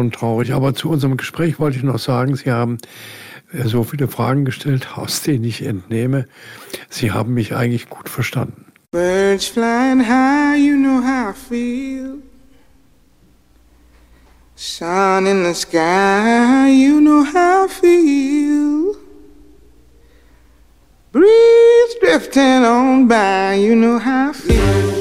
schon traurig. Aber zu unserem Gespräch wollte ich noch sagen, Sie haben äh, so viele Fragen gestellt, aus denen ich entnehme, Sie haben mich eigentlich gut verstanden. Birds flying high, you know how I feel. Sun in the sky, you know how I feel. Breeze drifting on by, you know how I feel.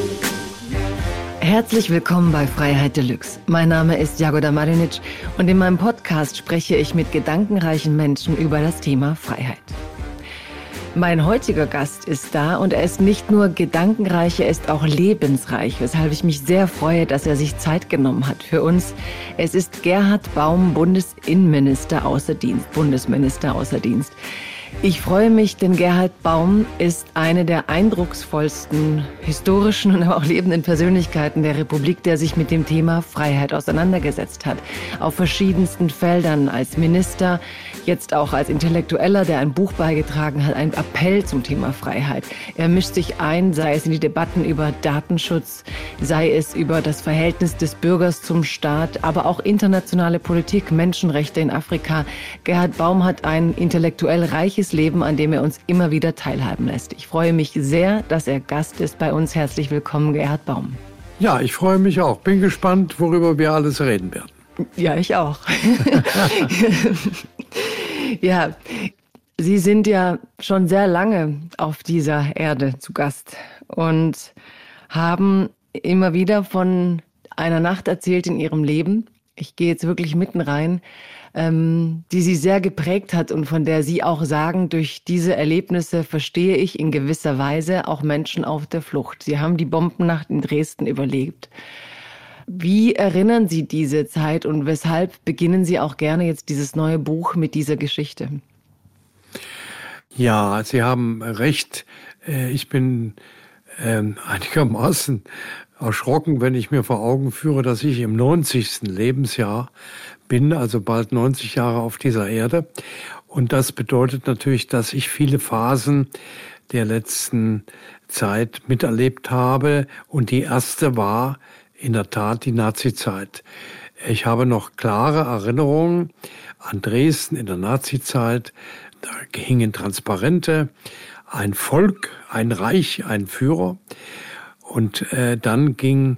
Herzlich willkommen bei Freiheit Deluxe. Mein Name ist Jagoda Marinic und in meinem Podcast spreche ich mit gedankenreichen Menschen über das Thema Freiheit. Mein heutiger Gast ist da und er ist nicht nur gedankenreich, er ist auch lebensreich, weshalb ich mich sehr freue, dass er sich Zeit genommen hat für uns. Es ist Gerhard Baum, Bundesinnenminister außer Dienst, Bundesminister außer Dienst. Ich freue mich, denn Gerhard Baum ist eine der eindrucksvollsten historischen und aber auch lebenden Persönlichkeiten der Republik, der sich mit dem Thema Freiheit auseinandergesetzt hat. Auf verschiedensten Feldern als Minister, jetzt auch als Intellektueller, der ein Buch beigetragen hat, ein Appell zum Thema Freiheit. Er mischt sich ein, sei es in die Debatten über Datenschutz, sei es über das Verhältnis des Bürgers zum Staat, aber auch internationale Politik, Menschenrechte in Afrika. Gerhard Baum hat ein intellektuell reiches glückliches Leben, an dem er uns immer wieder teilhaben lässt. Ich freue mich sehr, dass er Gast ist bei uns. Herzlich willkommen, Gerhard Baum. Ja, ich freue mich auch. Bin gespannt, worüber wir alles reden werden. Ja, ich auch. ja, Sie sind ja schon sehr lange auf dieser Erde zu Gast und haben immer wieder von einer Nacht erzählt in Ihrem Leben. Ich gehe jetzt wirklich mitten rein ähm, die sie sehr geprägt hat und von der Sie auch sagen, durch diese Erlebnisse verstehe ich in gewisser Weise auch Menschen auf der Flucht. Sie haben die Bombennacht in Dresden überlebt. Wie erinnern Sie diese Zeit und weshalb beginnen Sie auch gerne jetzt dieses neue Buch mit dieser Geschichte? Ja, Sie haben recht. Äh, ich bin ähm, einigermaßen erschrocken, wenn ich mir vor Augen führe, dass ich im 90. Lebensjahr bin, also bald 90 Jahre auf dieser Erde. Und das bedeutet natürlich, dass ich viele Phasen der letzten Zeit miterlebt habe. Und die erste war in der Tat die Nazizeit. Ich habe noch klare Erinnerungen an Dresden in der Nazizeit. Da hingen Transparente, ein Volk, ein Reich, ein Führer. Und äh, dann ging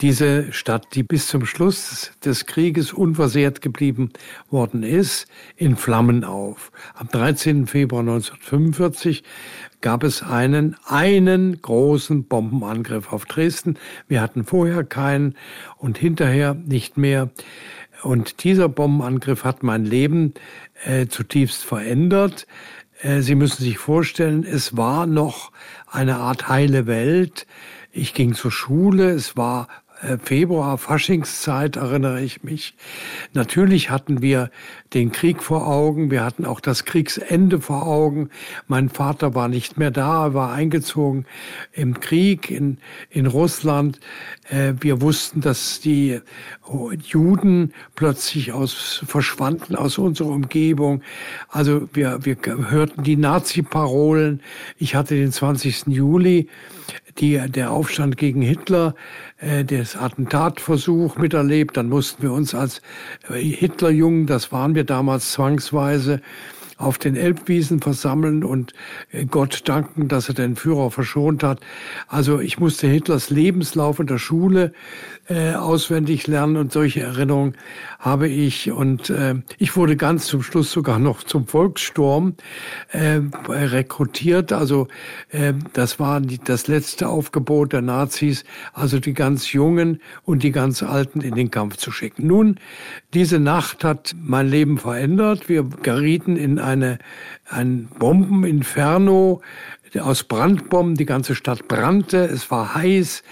diese Stadt, die bis zum Schluss des Krieges unversehrt geblieben worden ist, in Flammen auf. Am 13. Februar 1945 gab es einen, einen großen Bombenangriff auf Dresden. Wir hatten vorher keinen und hinterher nicht mehr. Und dieser Bombenangriff hat mein Leben äh, zutiefst verändert. Äh, Sie müssen sich vorstellen, es war noch eine Art heile Welt. Ich ging zur Schule, es war Februar, Faschingszeit erinnere ich mich. Natürlich hatten wir den Krieg vor Augen, wir hatten auch das Kriegsende vor Augen. Mein Vater war nicht mehr da, er war eingezogen im Krieg in, in Russland. Äh, wir wussten, dass die Juden plötzlich aus, verschwanden aus unserer Umgebung. Also wir, wir hörten die Nazi-Parolen. Ich hatte den 20. Juli die, der Aufstand gegen Hitler, äh, das Attentatversuch miterlebt. Dann mussten wir uns als äh, Hitlerjungen, das waren wir damals zwangsweise, auf den Elbwiesen versammeln und äh, Gott danken, dass er den Führer verschont hat. Also ich musste Hitlers Lebenslauf in der Schule äh, auswendig lernen und solche Erinnerungen habe ich. Und äh, ich wurde ganz zum Schluss sogar noch zum Volkssturm äh, rekrutiert. Also äh, das war die, das letzte Aufgebot der Nazis, also die ganz Jungen und die ganz Alten in den Kampf zu schicken. Nun, diese Nacht hat mein Leben verändert. Wir gerieten in eine, ein Bombeninferno aus Brandbomben, die ganze Stadt brannte, es war heiß,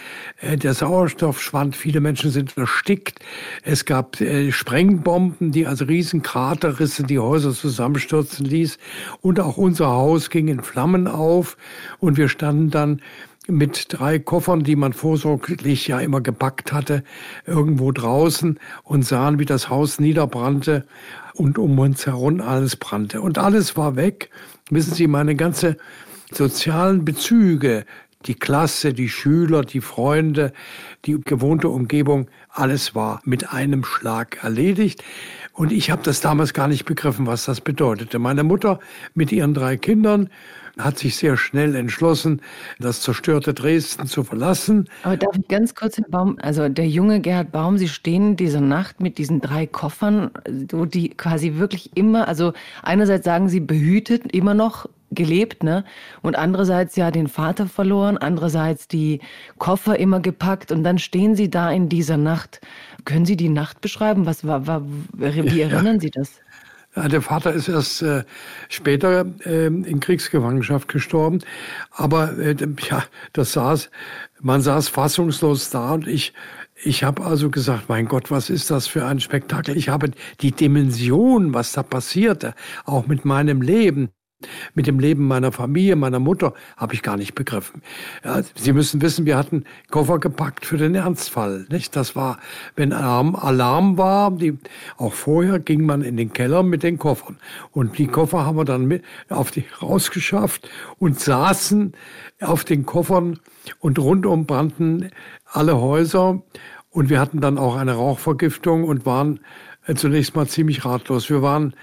äh, der Sauerstoff schwand, viele Menschen sind erstickt, es gab äh, Sprengbomben, die als Riesenkrater rissen, die Häuser zusammenstürzen ließ. Und auch unser Haus ging in Flammen auf. Und wir standen dann mit drei Koffern, die man vorsorglich ja immer gepackt hatte, irgendwo draußen und sahen, wie das Haus niederbrannte und um uns herum alles brannte. Und alles war weg. Wissen Sie, meine ganze sozialen Bezüge, die Klasse, die Schüler, die Freunde, die gewohnte Umgebung, alles war mit einem Schlag erledigt. Und ich habe das damals gar nicht begriffen, was das bedeutete. Meine Mutter mit ihren drei Kindern hat sich sehr schnell entschlossen, das zerstörte Dresden zu verlassen. Aber darf ich ganz kurz, Herr Baum, also der junge Gerhard Baum, Sie stehen diese Nacht mit diesen drei Koffern, wo die quasi wirklich immer, also einerseits sagen Sie behütet, immer noch gelebt, ne? Und andererseits ja den Vater verloren, andererseits die Koffer immer gepackt und dann stehen Sie da in dieser Nacht. Können Sie die Nacht beschreiben? Was war, war wie erinnern ja. Sie das? Der Vater ist erst äh, später äh, in Kriegsgefangenschaft gestorben. Aber äh, ja, das saß, man saß fassungslos da und ich, ich habe also gesagt, mein Gott, was ist das für ein Spektakel? Ich habe die Dimension, was da passierte, auch mit meinem Leben, mit dem Leben meiner Familie, meiner Mutter, habe ich gar nicht begriffen. Ja, Sie müssen wissen, wir hatten Koffer gepackt für den Ernstfall. Nicht? Das war, wenn Alarm, Alarm war, die, auch vorher ging man in den Keller mit den Koffern. Und die Koffer haben wir dann mit auf die rausgeschafft und saßen auf den Koffern und rundum brannten alle Häuser. Und wir hatten dann auch eine Rauchvergiftung und waren äh, zunächst mal ziemlich ratlos. Wir waren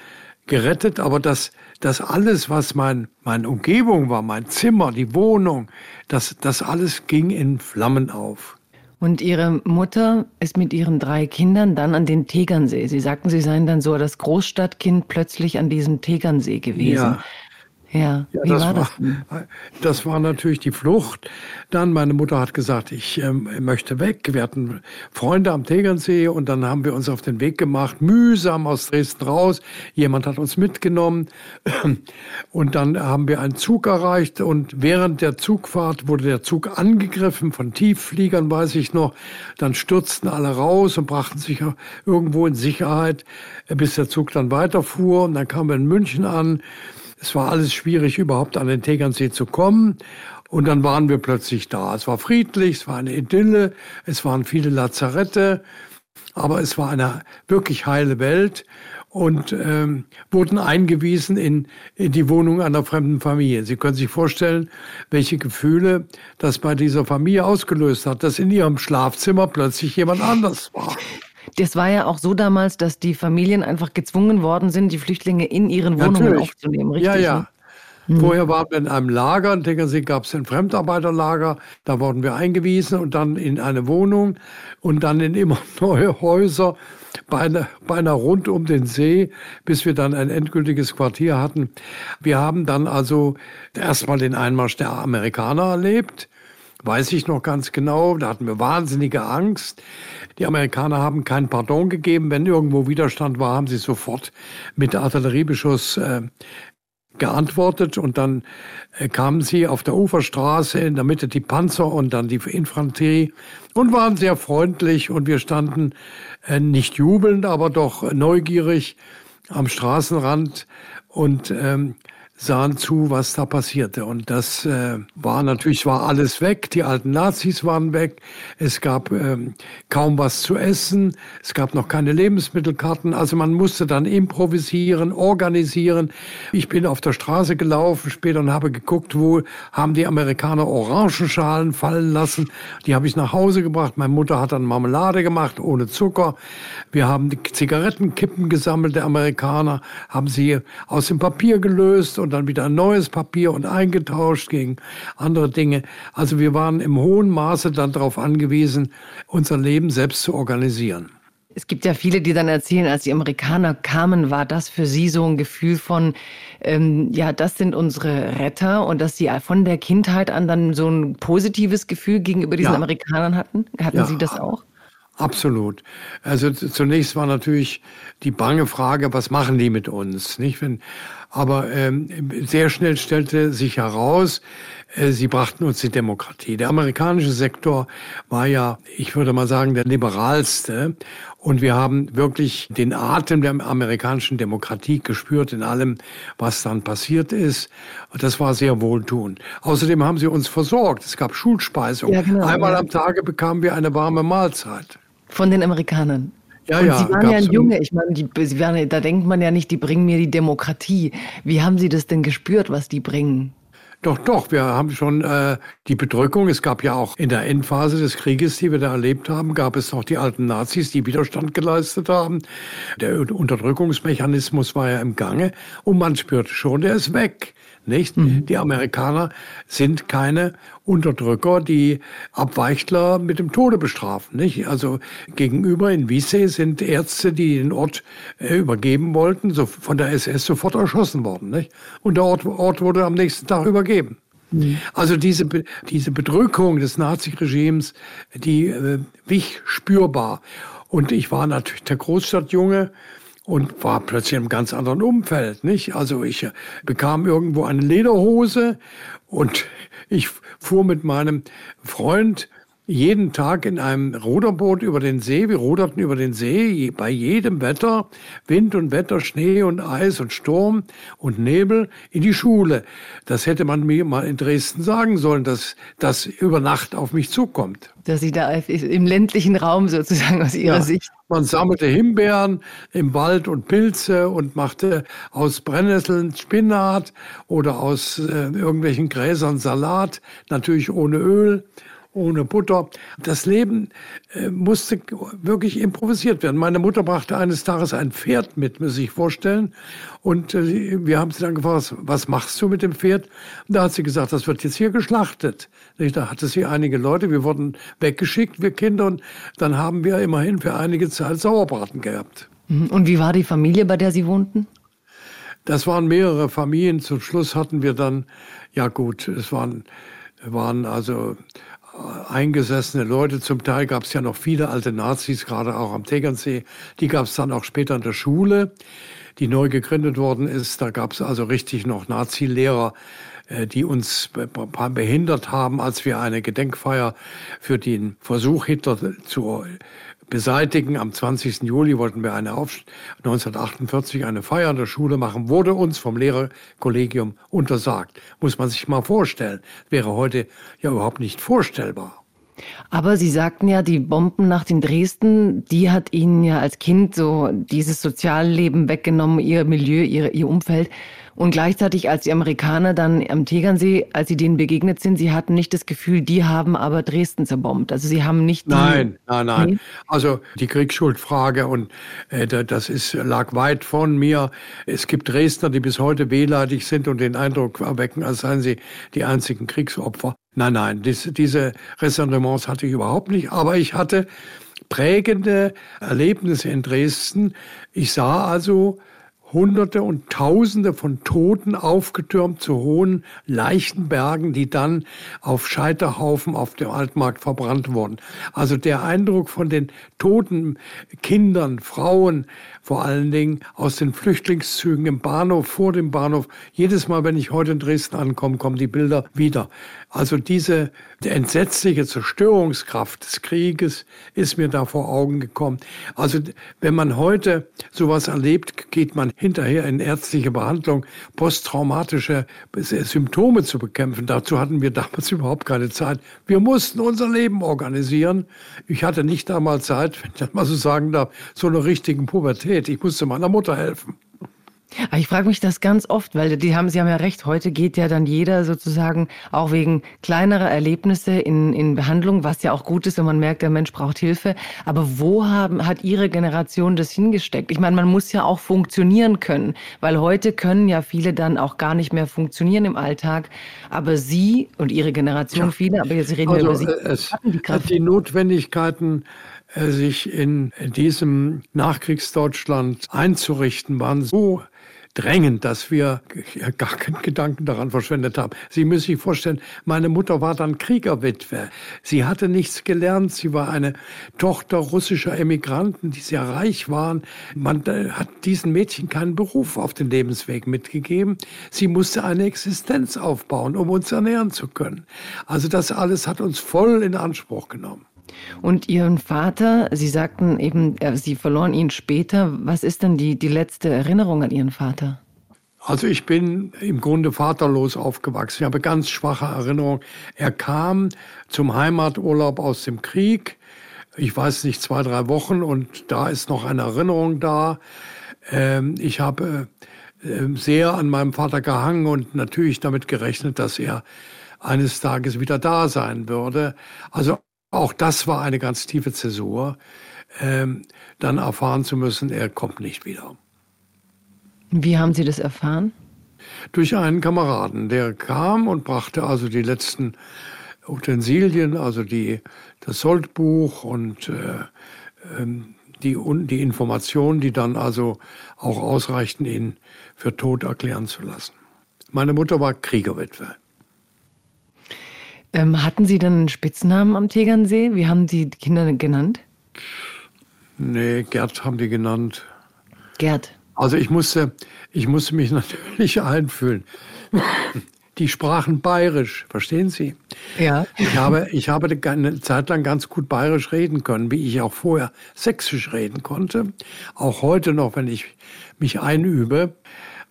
gerettet, aber das, das alles, was mein, meine Umgebung war, mein Zimmer, die Wohnung, das, das alles ging in Flammen auf. Und Ihre Mutter ist mit ihren drei Kindern dann an den Tegernsee. Sie sagten, Sie seien dann so das Großstadtkind plötzlich an diesem Tegernsee gewesen. Ja, ja, ja das war das? War, das war natürlich die Flucht. Dann, meine Mutter hat gesagt, ich ähm, möchte weg. Wir hatten Freunde am Tegernsee und dann haben wir uns auf den Weg gemacht, mühsam aus Dresden raus. Jemand hat uns mitgenommen und dann haben wir einen Zug erreicht und während der Zugfahrt wurde der Zug angegriffen von Tieffliegern, weiß ich noch. Dann stürzten alle raus und brachten sich irgendwo in Sicherheit, bis der Zug dann weiterfuhr und dann kamen wir in München an. Es war alles schwierig, überhaupt an den Tegernsee zu kommen. Und dann waren wir plötzlich da. Es war friedlich, es war eine Idylle, es waren viele Lazarette, aber es war eine wirklich heile Welt und ähm, wurden eingewiesen in, in die Wohnung einer fremden Familie. Sie können sich vorstellen, welche Gefühle das bei dieser Familie ausgelöst hat, dass in ihrem Schlafzimmer plötzlich jemand anders war. Das war ja auch so damals, dass die Familien einfach gezwungen worden sind, die Flüchtlinge in ihren Wohnungen Natürlich. aufzunehmen, richtig? Ja, ja. Ne? Vorher waren wir in einem Lager, in Tegernsee gab es ein Fremdarbeiterlager, da wurden wir eingewiesen und dann in eine Wohnung und dann in immer neue Häuser, beinahe, beinahe rund um den See, bis wir dann ein endgültiges Quartier hatten. Wir haben dann also erstmal den Einmarsch der Amerikaner erlebt, weiß ich noch ganz genau, da hatten wir wahnsinnige Angst. Die Amerikaner haben kein Pardon gegeben. Wenn irgendwo Widerstand war, haben sie sofort mit Artilleriebeschuss äh, geantwortet und dann äh, kamen sie auf der Uferstraße in der Mitte die Panzer und dann die Infanterie und waren sehr freundlich und wir standen äh, nicht jubelnd, aber doch neugierig am Straßenrand und ähm, sahen zu, was da passierte. Und das äh, war natürlich, war alles weg. Die alten Nazis waren weg. Es gab ähm, kaum was zu essen. Es gab noch keine Lebensmittelkarten. Also man musste dann improvisieren, organisieren. Ich bin auf der Straße gelaufen später und habe geguckt, wo haben die Amerikaner Orangenschalen fallen lassen. Die habe ich nach Hause gebracht. Meine Mutter hat dann Marmelade gemacht, ohne Zucker. Wir haben die Zigarettenkippen gesammelt, der Amerikaner, haben sie aus dem Papier gelöst und dann wieder ein neues Papier und eingetauscht gegen andere Dinge. Also wir waren im hohen Maße dann darauf angewiesen, unser Leben selbst zu organisieren. Es gibt ja viele, die dann erzählen, als die Amerikaner kamen, war das für sie so ein Gefühl von, ähm, ja, das sind unsere Retter und dass sie von der Kindheit an dann so ein positives Gefühl gegenüber diesen ja. Amerikanern hatten. Hatten ja. Sie das auch? Absolut. Also zunächst war natürlich die bange Frage, was machen die mit uns? Nicht? Wenn, aber ähm, sehr schnell stellte sich heraus, äh, sie brachten uns die Demokratie. Der amerikanische Sektor war ja, ich würde mal sagen, der liberalste. Und wir haben wirklich den Atem der amerikanischen Demokratie gespürt in allem, was dann passiert ist. Und das war sehr wohltuend. Außerdem haben sie uns versorgt. Es gab Schulspeisung. Ja, genau, Einmal am Tage bekamen wir eine warme Mahlzeit. Von den Amerikanern. Ja, und ja, Sie waren ja ein Junge. Ich meine, die, Sie waren, da denkt man ja nicht, die bringen mir die Demokratie. Wie haben Sie das denn gespürt, was die bringen? Doch, doch, wir haben schon äh, die Bedrückung. Es gab ja auch in der Endphase des Krieges, die wir da erlebt haben, gab es noch die alten Nazis, die Widerstand geleistet haben. Der Unterdrückungsmechanismus war ja im Gange und man spürte schon, der ist weg. Nicht? Mhm. Die Amerikaner sind keine Unterdrücker, die Abweichler mit dem Tode bestrafen. Nicht? Also gegenüber in Wiese sind Ärzte, die den Ort äh, übergeben wollten, so von der SS sofort erschossen worden. Nicht? Und der Ort, Ort wurde am nächsten Tag übergeben. Mhm. Also diese, diese Bedrückung des Naziregimes, die äh, wich spürbar. Und ich war natürlich der Großstadtjunge und war plötzlich einem ganz anderen Umfeld, nicht? Also ich äh, bekam irgendwo eine Lederhose und ich fuhr mit meinem Freund jeden Tag in einem Ruderboot über den See. Wir ruderten über den See bei jedem Wetter, Wind und Wetter, Schnee und Eis und Sturm und Nebel in die Schule. Das hätte man mir mal in Dresden sagen sollen, dass das über Nacht auf mich zukommt. Dass Sie da im ländlichen Raum sozusagen aus Ihrer ja, Sicht. Man sammelte Himbeeren im Wald und Pilze und machte aus Brennnesseln Spinat oder aus äh, irgendwelchen Gräsern Salat, natürlich ohne Öl ohne Butter. Das Leben äh, musste wirklich improvisiert werden. Meine Mutter brachte eines Tages ein Pferd mit, muss ich vorstellen. Und äh, wir haben sie dann gefragt, was machst du mit dem Pferd? Und da hat sie gesagt, das wird jetzt hier geschlachtet. Da hatte sie einige Leute, wir wurden weggeschickt, wir Kinder. Und dann haben wir immerhin für einige Zeit Sauerbraten gehabt. Mhm. Und wie war die Familie, bei der Sie wohnten? Das waren mehrere Familien. Zum Schluss hatten wir dann, ja gut, es waren, waren also eingesessene Leute. Zum Teil gab es ja noch viele alte Nazis, gerade auch am Tegernsee. Die gab es dann auch später in der Schule, die neu gegründet worden ist. Da gab es also richtig noch Nazi-Lehrer, äh, die uns behindert haben, als wir eine Gedenkfeier für den Versuch Hitler zu beseitigen. Am 20. Juli wollten wir eine Auf 1948 eine Feier in der Schule machen, wurde uns vom Lehrerkollegium untersagt. Muss man sich mal vorstellen. Wäre heute ja überhaupt nicht vorstellbar. Aber Sie sagten ja, die Bombennacht in Dresden, die hat Ihnen ja als Kind so dieses Sozialleben weggenommen, Ihr Milieu, Ihr, Ihr Umfeld. Und gleichzeitig, als die Amerikaner dann am Tegernsee, als sie denen begegnet sind, sie hatten nicht das Gefühl, die haben aber Dresden zerbombt. Also sie haben nicht. Nein, nein, nein. Nee? Also die Kriegsschuldfrage und äh, das ist, lag weit von mir. Es gibt Dresdner, die bis heute wehleidig sind und den Eindruck erwecken, als seien sie die einzigen Kriegsopfer. Nein, nein, dies, diese Ressentiments hatte ich überhaupt nicht. Aber ich hatte prägende Erlebnisse in Dresden. Ich sah also Hunderte und Tausende von Toten aufgetürmt zu hohen Leichenbergen, die dann auf Scheiterhaufen auf dem Altmarkt verbrannt wurden. Also der Eindruck von den toten Kindern, Frauen, vor allen Dingen aus den Flüchtlingszügen im Bahnhof, vor dem Bahnhof. Jedes Mal, wenn ich heute in Dresden ankomme, kommen die Bilder wieder. Also diese entsetzliche Zerstörungskraft des Krieges ist mir da vor Augen gekommen. Also wenn man heute sowas erlebt, geht man hinterher in ärztliche Behandlung, posttraumatische Symptome zu bekämpfen. Dazu hatten wir damals überhaupt keine Zeit. Wir mussten unser Leben organisieren. Ich hatte nicht damals Zeit, wenn ich das mal so sagen darf, so eine richtigen Pubertät Pubertät. Ich musste meiner Mutter helfen. Ich frage mich das ganz oft, weil die haben, Sie haben ja recht, heute geht ja dann jeder sozusagen auch wegen kleinerer Erlebnisse in, in Behandlung, was ja auch gut ist, wenn man merkt, der Mensch braucht Hilfe. Aber wo haben, hat Ihre Generation das hingesteckt? Ich meine, man muss ja auch funktionieren können, weil heute können ja viele dann auch gar nicht mehr funktionieren im Alltag. Aber Sie und Ihre Generation, viele, aber jetzt reden also, wir über Sie, äh, es, hatten die Kraft. Die Notwendigkeiten sich in diesem Nachkriegsdeutschland einzurichten, waren so drängend, dass wir gar keinen Gedanken daran verschwendet haben. Sie müssen sich vorstellen, meine Mutter war dann Kriegerwitwe. Sie hatte nichts gelernt. Sie war eine Tochter russischer Emigranten, die sehr reich waren. Man äh, hat diesen Mädchen keinen Beruf auf den Lebensweg mitgegeben. Sie musste eine Existenz aufbauen, um uns ernähren zu können. Also das alles hat uns voll in Anspruch genommen. Und Ihren Vater, Sie sagten eben, äh, Sie verloren ihn später. Was ist denn die, die letzte Erinnerung an Ihren Vater? Also ich bin im Grunde vaterlos aufgewachsen. Ich habe ganz schwache Erinnerungen. Er kam zum Heimaturlaub aus dem Krieg. Ich weiß nicht, zwei, drei Wochen und da ist noch eine Erinnerung da. Ähm, ich habe äh, sehr an meinem Vater gehangen und natürlich damit gerechnet, dass er eines Tages wieder da sein würde. Also auch das war eine ganz tiefe Zäsur, ähm, dann erfahren zu müssen, er kommt nicht wieder. Wie haben Sie das erfahren? Durch einen Kameraden, der kam und brachte also die letzten Utensilien, also die, das Soldbuch und äh, ähm, die, die Informationen, die dann also auch ausreichten, ihn für tot erklären zu lassen. Meine Mutter war Kriegerwitwe. Ähm, hatten Sie dann einen Spitznamen am Tegernsee? Wie haben Sie die Kinder genannt? Nee, Gerd haben die genannt. Gerd. Also ich musste, ich musste mich natürlich einfühlen. Die sprachen bayerisch, verstehen Sie? Ja. Ich habe, ich habe eine Zeit lang ganz gut bayerisch reden können, wie ich auch vorher sächsisch reden konnte. Auch heute noch, wenn ich mich einübe.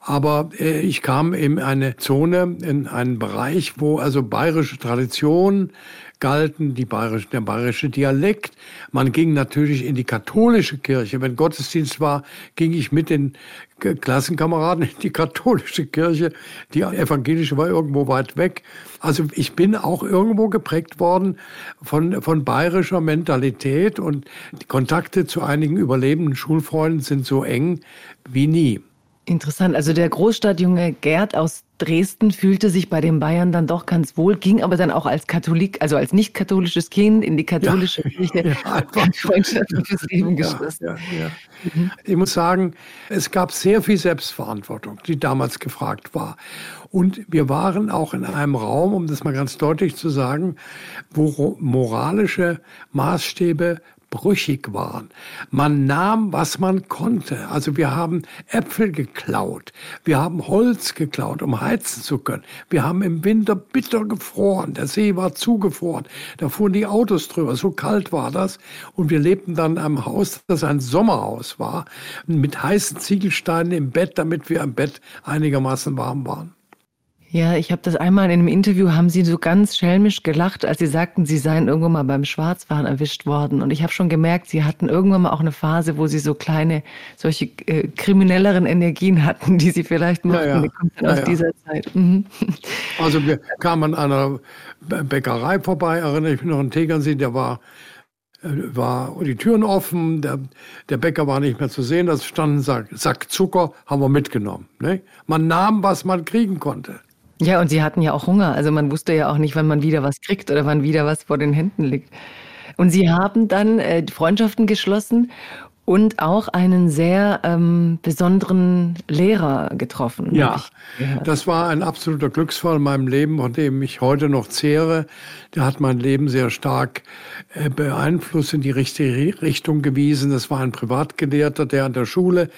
Aber äh, ich kam in eine Zone, in einen Bereich, wo also bayerische Traditionen galten, die bayerische, der bayerische Dialekt. Man ging natürlich in die katholische Kirche. Wenn Gottesdienst war, ging ich mit den Klassenkameraden in die katholische Kirche. Die evangelische war irgendwo weit weg. Also ich bin auch irgendwo geprägt worden von, von bayerischer Mentalität und die Kontakte zu einigen überlebenden Schulfreunden sind so eng wie nie. Interessant. Also der Großstadtjunge Gerd aus Dresden fühlte sich bei den Bayern dann doch ganz wohl, ging aber dann auch als Katholik, also als nicht katholisches Kind in die katholische ja, Kirche. Ja, Freundschaft fürs Leben geschlossen. Ja, ja, mhm. Ich muss sagen, es gab sehr viel Selbstverantwortung, die damals gefragt war. Und wir waren auch in einem Raum, um das mal ganz deutlich zu sagen, wo moralische Maßstäbe brüchig waren. Man nahm, was man konnte. Also wir haben Äpfel geklaut, wir haben Holz geklaut, um heizen zu können. Wir haben im Winter bitter gefroren, der See war zugefroren, da fuhren die Autos drüber, so kalt war das. Und wir lebten dann am Haus, das ein Sommerhaus war, mit heißen Ziegelsteinen im Bett, damit wir im Bett einigermaßen warm waren. Ja, ich habe das einmal in einem Interview, haben Sie so ganz schelmisch gelacht, als Sie sagten, Sie seien irgendwann mal beim Schwarzfahren erwischt worden. Und ich habe schon gemerkt, Sie hatten irgendwann mal auch eine Phase, wo Sie so kleine, solche äh, kriminelleren Energien hatten, die Sie vielleicht mochten. Ja, ja. Die kommt dann ja, aus ja. dieser Zeit. Mhm. Also wir kamen an einer Bäckerei vorbei, erinnere ich mich noch an Tegernsee, der war äh, war die Türen offen, der, der Bäcker war nicht mehr zu sehen, da stand ein Sack, Sack Zucker, haben wir mitgenommen. Ne? Man nahm, was man kriegen konnte. Ja, und Sie hatten ja auch Hunger. Also man wusste ja auch nicht, wann man wieder was kriegt oder wann wieder was vor den Händen liegt. Und Sie haben dann äh, Freundschaften geschlossen und auch einen sehr ähm, besonderen Lehrer getroffen. Ja, das war ein absoluter Glücksfall in meinem Leben, von dem ich heute noch zehre. Der hat mein Leben sehr stark äh, beeinflusst, in die richtige Richtung gewiesen. Das war ein Privatgelehrter, der an der Schule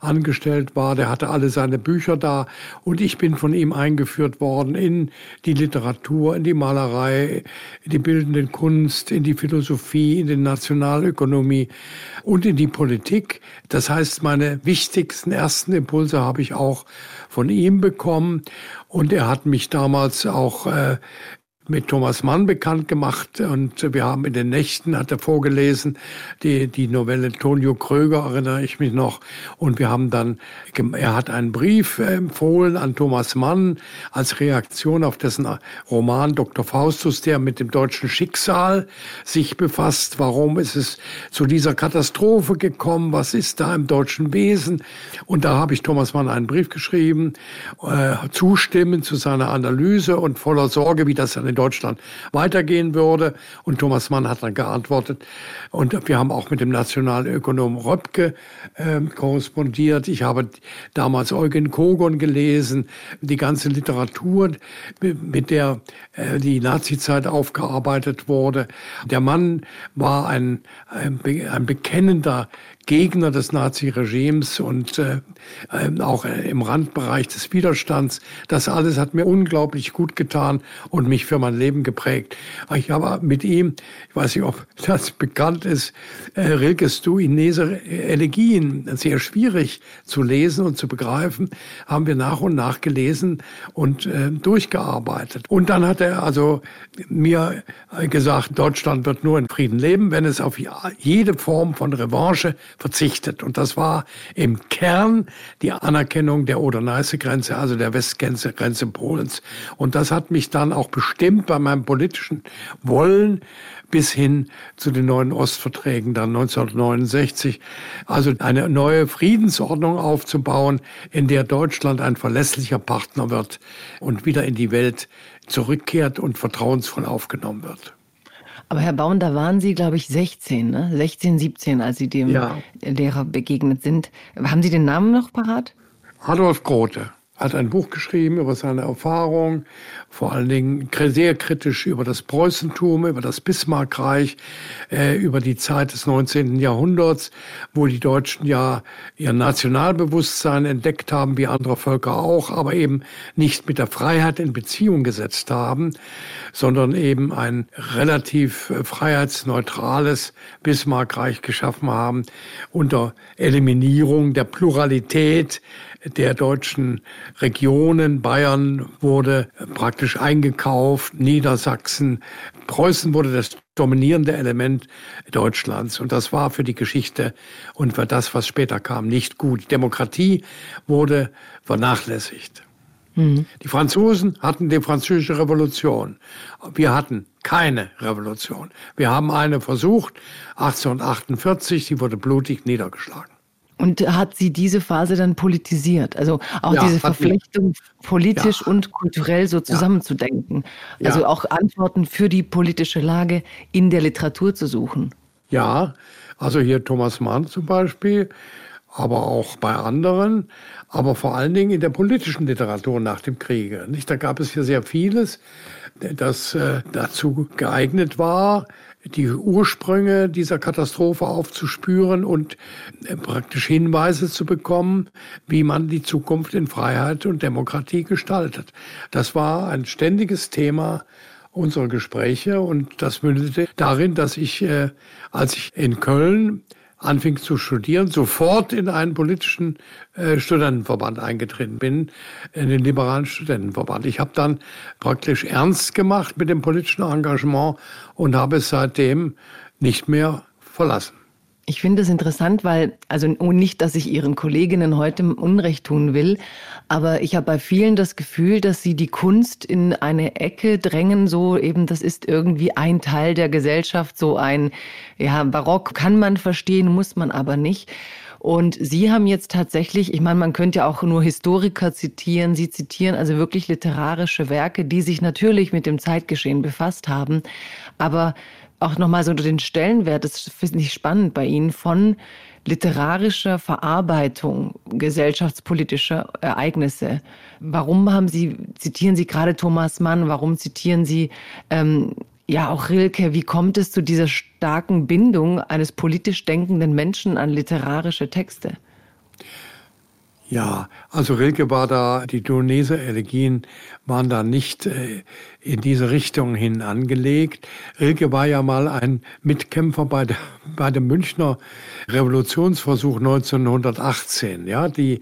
angestellt war. Der hatte alle seine Bücher da und ich bin von ihm eingeführt worden in die Literatur, in die Malerei, in die bildende Kunst, in die Philosophie, in die Nationalökonomie und in die Politik. Das heißt, meine wichtigsten ersten Impulse habe ich auch von ihm bekommen. Und er hat mich damals auch äh, mit Thomas Mann bekannt gemacht und wir haben in den Nächten, hat er vorgelesen, die, die Novelle Tonio Kröger, erinnere ich mich noch. Und wir haben dann, er hat einen Brief empfohlen an Thomas Mann als Reaktion auf dessen Roman Dr. Faustus, der mit dem deutschen Schicksal sich befasst. Warum ist es zu dieser Katastrophe gekommen? Was ist da im deutschen Wesen? Und da habe ich Thomas Mann einen Brief geschrieben, äh, zustimmen zu seiner Analyse und voller Sorge, wie das an Deutschland weitergehen würde. Und Thomas Mann hat dann geantwortet. Und wir haben auch mit dem Nationalökonom Röpke äh, korrespondiert. Ich habe damals Eugen Kogon gelesen, die ganze Literatur, mit der äh, die Nazizeit aufgearbeitet wurde. Der Mann war ein, ein, ein bekennender Gegner des Naziregimes und äh, ähm, auch äh, im Randbereich des Widerstands. Das alles hat mir unglaublich gut getan und mich für mein Leben geprägt. Ich habe mit ihm, ich weiß nicht, ob das bekannt ist, äh, Rilkes Duinese Elegien, sehr schwierig zu lesen und zu begreifen, haben wir nach und nach gelesen und äh, durchgearbeitet. Und dann hat er also mir gesagt, Deutschland wird nur in Frieden leben, wenn es auf jede Form von Revanche verzichtet. Und das war im Kern die Anerkennung der Oder-Neiße-Grenze, also der Westgrenze Grenze Polens. Und das hat mich dann auch bestimmt bei meinem politischen Wollen bis hin zu den neuen Ostverträgen dann 1969. Also eine neue Friedensordnung aufzubauen, in der Deutschland ein verlässlicher Partner wird und wieder in die Welt zurückkehrt und vertrauensvoll aufgenommen wird. Aber Herr Baum, da waren Sie, glaube ich, 16, ne? 16, 17, als Sie dem ja. Lehrer begegnet sind. Haben Sie den Namen noch parat? Adolf Grote hat ein Buch geschrieben über seine Erfahrung, vor allen Dingen sehr kritisch über das Preußentum, über das Bismarckreich, äh, über die Zeit des 19. Jahrhunderts, wo die Deutschen ja ihr Nationalbewusstsein entdeckt haben, wie andere Völker auch, aber eben nicht mit der Freiheit in Beziehung gesetzt haben, sondern eben ein relativ äh, freiheitsneutrales Bismarckreich geschaffen haben unter Eliminierung der Pluralität der deutschen Regionen. Bayern wurde praktisch eingekauft, Niedersachsen, Preußen wurde das dominierende Element Deutschlands. Und das war für die Geschichte und für das, was später kam, nicht gut. Demokratie wurde vernachlässigt. Mhm. Die Franzosen hatten die französische Revolution. Wir hatten keine Revolution. Wir haben eine versucht, 1848, sie wurde blutig niedergeschlagen. Und hat sie diese Phase dann politisiert? Also auch ja, diese Verflechtung politisch ja. und kulturell so zusammenzudenken. Ja. Also auch Antworten für die politische Lage in der Literatur zu suchen. Ja, also hier Thomas Mann zum Beispiel, aber auch bei anderen, aber vor allen Dingen in der politischen Literatur nach dem Kriege. Nicht? Da gab es hier sehr vieles, das äh, dazu geeignet war, die Ursprünge dieser Katastrophe aufzuspüren und äh, praktisch Hinweise zu bekommen, wie man die Zukunft in Freiheit und Demokratie gestaltet. Das war ein ständiges Thema unserer Gespräche und das mündete darin, dass ich, äh, als ich in Köln anfing zu studieren, sofort in einen politischen äh, Studentenverband eingetreten bin, in den liberalen Studentenverband. Ich habe dann praktisch ernst gemacht mit dem politischen Engagement und habe es seitdem nicht mehr verlassen. Ich finde es interessant, weil, also nicht, dass ich Ihren Kolleginnen heute Unrecht tun will, aber ich habe bei vielen das Gefühl, dass sie die Kunst in eine Ecke drängen, so eben, das ist irgendwie ein Teil der Gesellschaft, so ein, ja, Barock kann man verstehen, muss man aber nicht. Und Sie haben jetzt tatsächlich, ich meine, man könnte ja auch nur Historiker zitieren, Sie zitieren also wirklich literarische Werke, die sich natürlich mit dem Zeitgeschehen befasst haben, aber auch nochmal so den Stellenwert, das finde ich spannend bei Ihnen, von literarischer Verarbeitung gesellschaftspolitischer Ereignisse. Warum haben Sie, zitieren Sie gerade Thomas Mann, warum zitieren Sie ähm, ja auch Rilke? Wie kommt es zu dieser starken Bindung eines politisch denkenden Menschen an literarische Texte? Ja, also Rilke war da, die Donese-Elegien waren da nicht äh, in diese Richtung hin angelegt. Rilke war ja mal ein Mitkämpfer bei, der, bei dem Münchner Revolutionsversuch 1918, ja, die,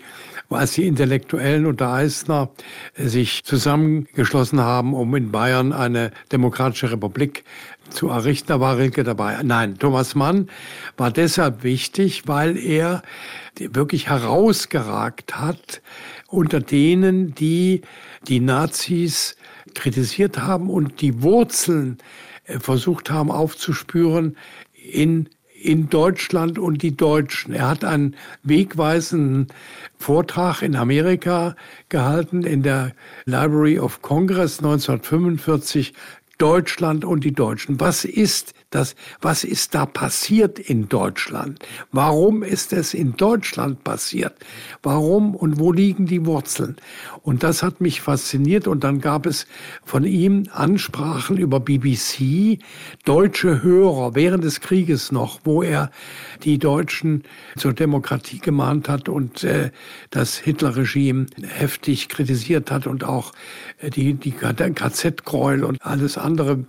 als die Intellektuellen unter Eisner sich zusammengeschlossen haben, um in Bayern eine demokratische Republik zu errichten, da war Rilke dabei. Nein, Thomas Mann war deshalb wichtig, weil er wirklich herausgeragt hat unter denen, die die Nazis kritisiert haben und die Wurzeln äh, versucht haben aufzuspüren in in Deutschland und die Deutschen. Er hat einen wegweisenden Vortrag in Amerika gehalten in der Library of Congress 1945 Deutschland und die Deutschen. Was ist das, was ist da passiert in Deutschland? Warum ist es in Deutschland passiert? Warum und wo liegen die Wurzeln? Und das hat mich fasziniert. Und dann gab es von ihm Ansprachen über BBC, deutsche Hörer während des Krieges noch, wo er die Deutschen zur Demokratie gemahnt hat und äh, das Hitlerregime heftig kritisiert hat und auch äh, die, die KZ-Gräuel und alles andere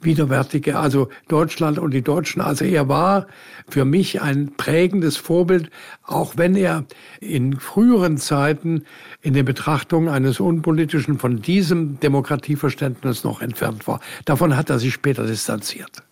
Widerwärtige, also Deutschland und die Deutschen. Also er war für mich ein prägendes Vorbild, auch wenn er in früheren Zeiten in den Betrachtungen eines Unpolitischen von diesem Demokratieverständnis noch entfernt war. Davon hat er sich später distanziert.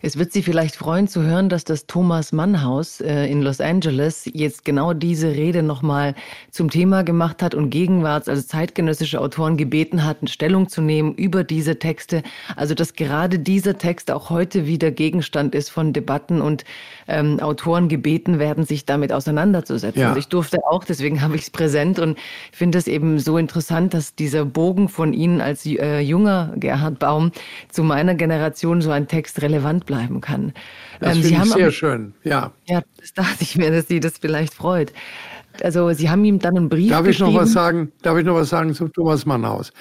Es wird Sie vielleicht freuen zu hören, dass das Thomas Mann Haus äh, in Los Angeles jetzt genau diese Rede nochmal zum Thema gemacht hat und gegenwarts, also zeitgenössische Autoren gebeten hatten, Stellung zu nehmen über diese Texte. Also dass gerade dieser Text auch heute wieder Gegenstand ist von Debatten und ähm, Autoren gebeten werden, sich damit auseinanderzusetzen. Ja. Also ich durfte auch, deswegen habe ich es präsent und finde es eben so interessant, dass dieser Bogen von Ihnen als äh, junger Gerhard Baum zu meiner Generation so ein Text relevant bleiben kann. Das ähm, finde ich sehr aber, schön, ja. Ja, das dachte ich mir, dass Sie das vielleicht freut. Also Sie haben ihm dann einen Brief Darf ich noch was sagen? Darf ich noch was sagen zum Thomas Mann Haus?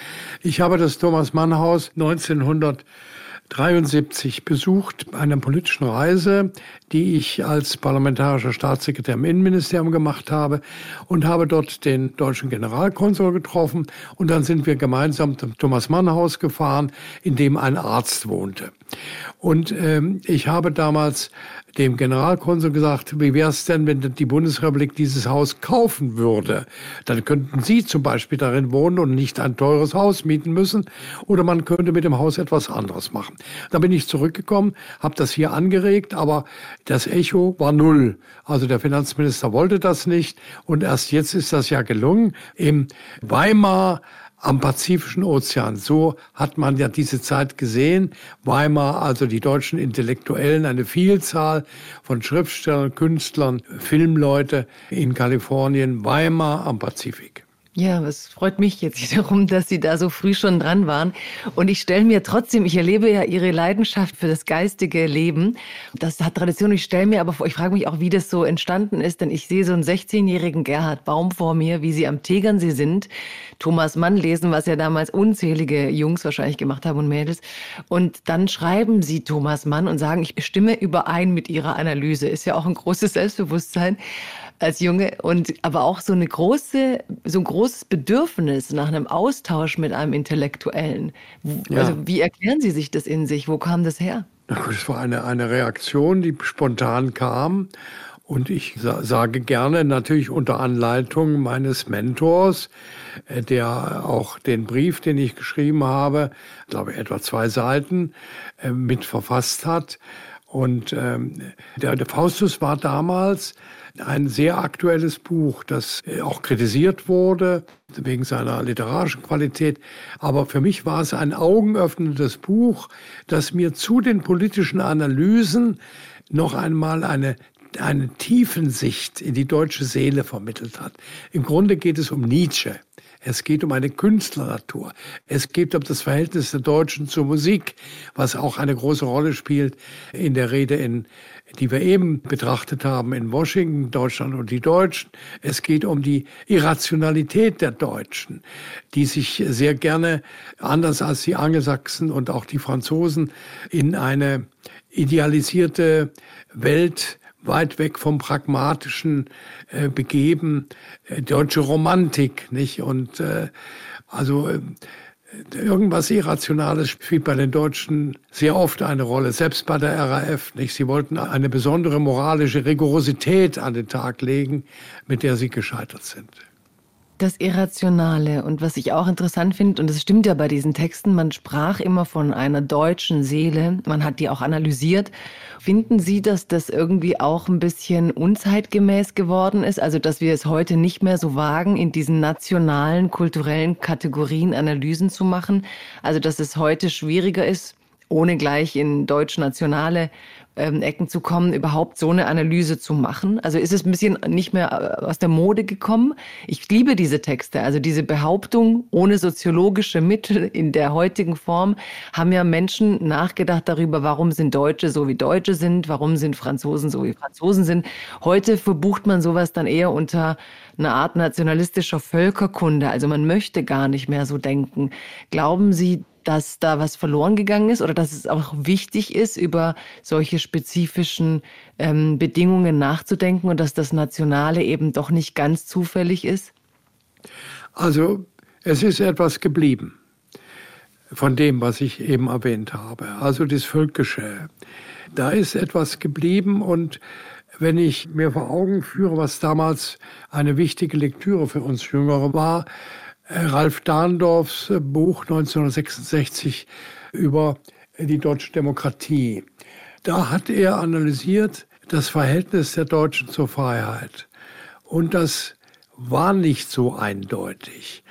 Ich habe das Thomas Mann Haus 1900 1973 besucht bei einer politischen Reise, die ich als parlamentarischer Staatssekretär im Innenministerium gemacht habe und habe dort den deutschen Generalkonsul getroffen und dann sind wir gemeinsam zum Thomas Mann Haus gefahren, in dem ein Arzt wohnte. Und ähm, ich habe damals dem Generalkonsul gesagt, wie wäre es denn, wenn die Bundesrepublik dieses Haus kaufen würde? Dann könnten Sie zum Beispiel darin wohnen und nicht ein teures Haus mieten müssen. Oder man könnte mit dem Haus etwas anderes machen. Da bin ich zurückgekommen, habe das hier angeregt, aber das Echo war null. Also der Finanzminister wollte das nicht. Und erst jetzt ist das ja gelungen. Im Weimar am Pazifischen Ozean. So hat man ja diese Zeit gesehen. Weimar, also die deutschen Intellektuellen, eine Vielzahl von Schriftstellern, Künstlern, Filmleute in Kalifornien, Weimar am Pazifik. Ja, es freut mich jetzt wiederum, dass Sie da so früh schon dran waren. Und ich stelle mir trotzdem, ich erlebe ja Ihre Leidenschaft für das geistige Leben. Das hat Tradition. Ich stelle mir aber vor, ich frage mich auch, wie das so entstanden ist, denn ich sehe so einen 16-jährigen Gerhard Baum vor mir, wie Sie am Tegernsee sind, Thomas Mann lesen, was ja damals unzählige Jungs wahrscheinlich gemacht haben und Mädels. Und dann schreiben Sie Thomas Mann und sagen, ich stimme überein mit Ihrer Analyse. Ist ja auch ein großes Selbstbewusstsein als Junge und aber auch so eine große, so ein großes Bedürfnis nach einem Austausch mit einem Intellektuellen. Ja. Also wie erklären Sie sich das in sich? Wo kam das her? Das war eine, eine Reaktion, die spontan kam. Und ich sage gerne natürlich unter Anleitung meines Mentors, äh, der auch den Brief, den ich geschrieben habe, glaube etwa zwei Seiten, äh, mit verfasst hat. Und ähm, der, der Faustus war damals ein sehr aktuelles Buch, das äh, auch kritisiert wurde wegen seiner literarischen Qualität. Aber für mich war es ein augenöffnendes Buch, das mir zu den politischen Analysen noch einmal eine eine Tiefensicht in die deutsche Seele vermittelt hat. Im Grunde geht es um Nietzsche. Es geht um eine Künstlernatur. Es geht um das Verhältnis der Deutschen zur Musik, was auch eine große Rolle spielt in der Rede in die wir eben betrachtet haben in Washington, Deutschland und die Deutschen. Es geht um die Irrationalität der Deutschen, die sich sehr gerne, anders als die Angelsachsen und auch die Franzosen, in eine idealisierte Welt weit weg vom Pragmatischen äh, begeben, äh, deutsche Romantik, nicht? Und äh, also äh, Irgendwas Irrationales spielt bei den Deutschen sehr oft eine Rolle, selbst bei der RAF. Nicht? Sie wollten eine besondere moralische Rigorosität an den Tag legen, mit der sie gescheitert sind. Das Irrationale und was ich auch interessant finde, und das stimmt ja bei diesen Texten, man sprach immer von einer deutschen Seele, man hat die auch analysiert. Finden Sie, dass das irgendwie auch ein bisschen unzeitgemäß geworden ist? Also, dass wir es heute nicht mehr so wagen, in diesen nationalen, kulturellen Kategorien Analysen zu machen? Also, dass es heute schwieriger ist, ohne gleich in deutsch-nationale ähm, Ecken zu kommen, überhaupt so eine Analyse zu machen? Also ist es ein bisschen nicht mehr äh, aus der Mode gekommen? Ich liebe diese Texte, also diese Behauptung ohne soziologische Mittel in der heutigen Form haben ja Menschen nachgedacht darüber, warum sind Deutsche so wie Deutsche sind, warum sind Franzosen so wie Franzosen sind. Heute verbucht man sowas dann eher unter eine Art nationalistischer Völkerkunde. Also man möchte gar nicht mehr so denken. Glauben Sie, dass da was verloren gegangen ist oder dass es auch wichtig ist, über solche spezifischen ähm, Bedingungen nachzudenken und dass das Nationale eben doch nicht ganz zufällig ist? Also es ist etwas geblieben von dem, was ich eben erwähnt habe. Also das Völkische. Da ist etwas geblieben und wenn ich mir vor Augen führe, was damals eine wichtige Lektüre für uns Jüngere war, Ralf Dahndorfs äh, Buch 1966 über die deutsche Demokratie. da hat er analysiert das Verhältnis der Deutschen zur Freiheit. Und das war nicht so eindeutig.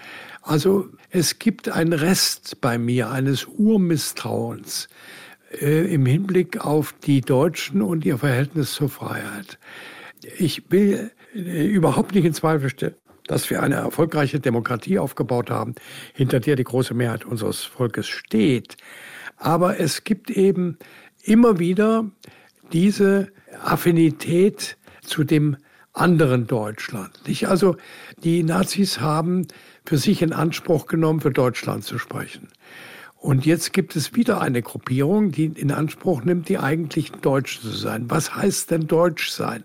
Also es gibt einen Rest bei mir eines Urmisstrauens äh, im Hinblick auf die Deutschen und ihr Verhältnis zur Freiheit. Ich will äh, überhaupt nicht in Zweifel stellen, dass wir eine erfolgreiche Demokratie aufgebaut haben, hinter der die große Mehrheit unseres Volkes steht. Aber es gibt eben immer wieder diese Affinität zu dem anderen Deutschland. Nicht? Also die Nazis haben für sich in Anspruch genommen, für Deutschland zu sprechen. Und jetzt gibt es wieder eine Gruppierung, die in Anspruch nimmt, die eigentlich Deutsch zu sein. Was heißt denn Deutsch sein?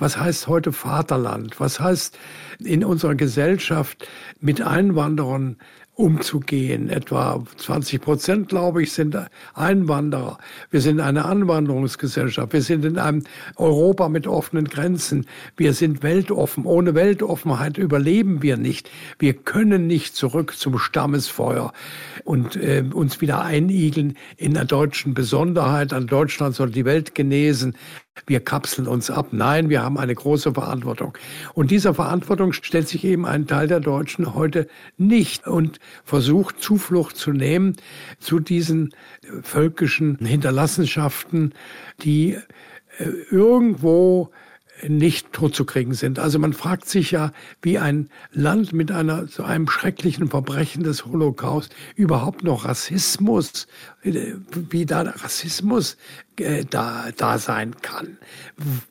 Was heißt heute Vaterland? Was heißt in unserer Gesellschaft mit Einwanderern umzugehen. Etwa 20 Prozent, glaube ich, sind Einwanderer. Wir sind eine Anwanderungsgesellschaft. Wir sind in einem Europa mit offenen Grenzen. Wir sind weltoffen. Ohne Weltoffenheit überleben wir nicht. Wir können nicht zurück zum Stammesfeuer und äh, uns wieder einigeln in der deutschen Besonderheit. An Deutschland soll die Welt genesen wir kapseln uns ab. Nein, wir haben eine große Verantwortung. Und dieser Verantwortung stellt sich eben ein Teil der Deutschen heute nicht und versucht Zuflucht zu nehmen zu diesen völkischen Hinterlassenschaften, die äh, irgendwo nicht totzukriegen sind. Also man fragt sich ja, wie ein Land mit einer, so einem schrecklichen Verbrechen des Holocaust überhaupt noch Rassismus, äh, wie da Rassismus äh, da, da sein kann.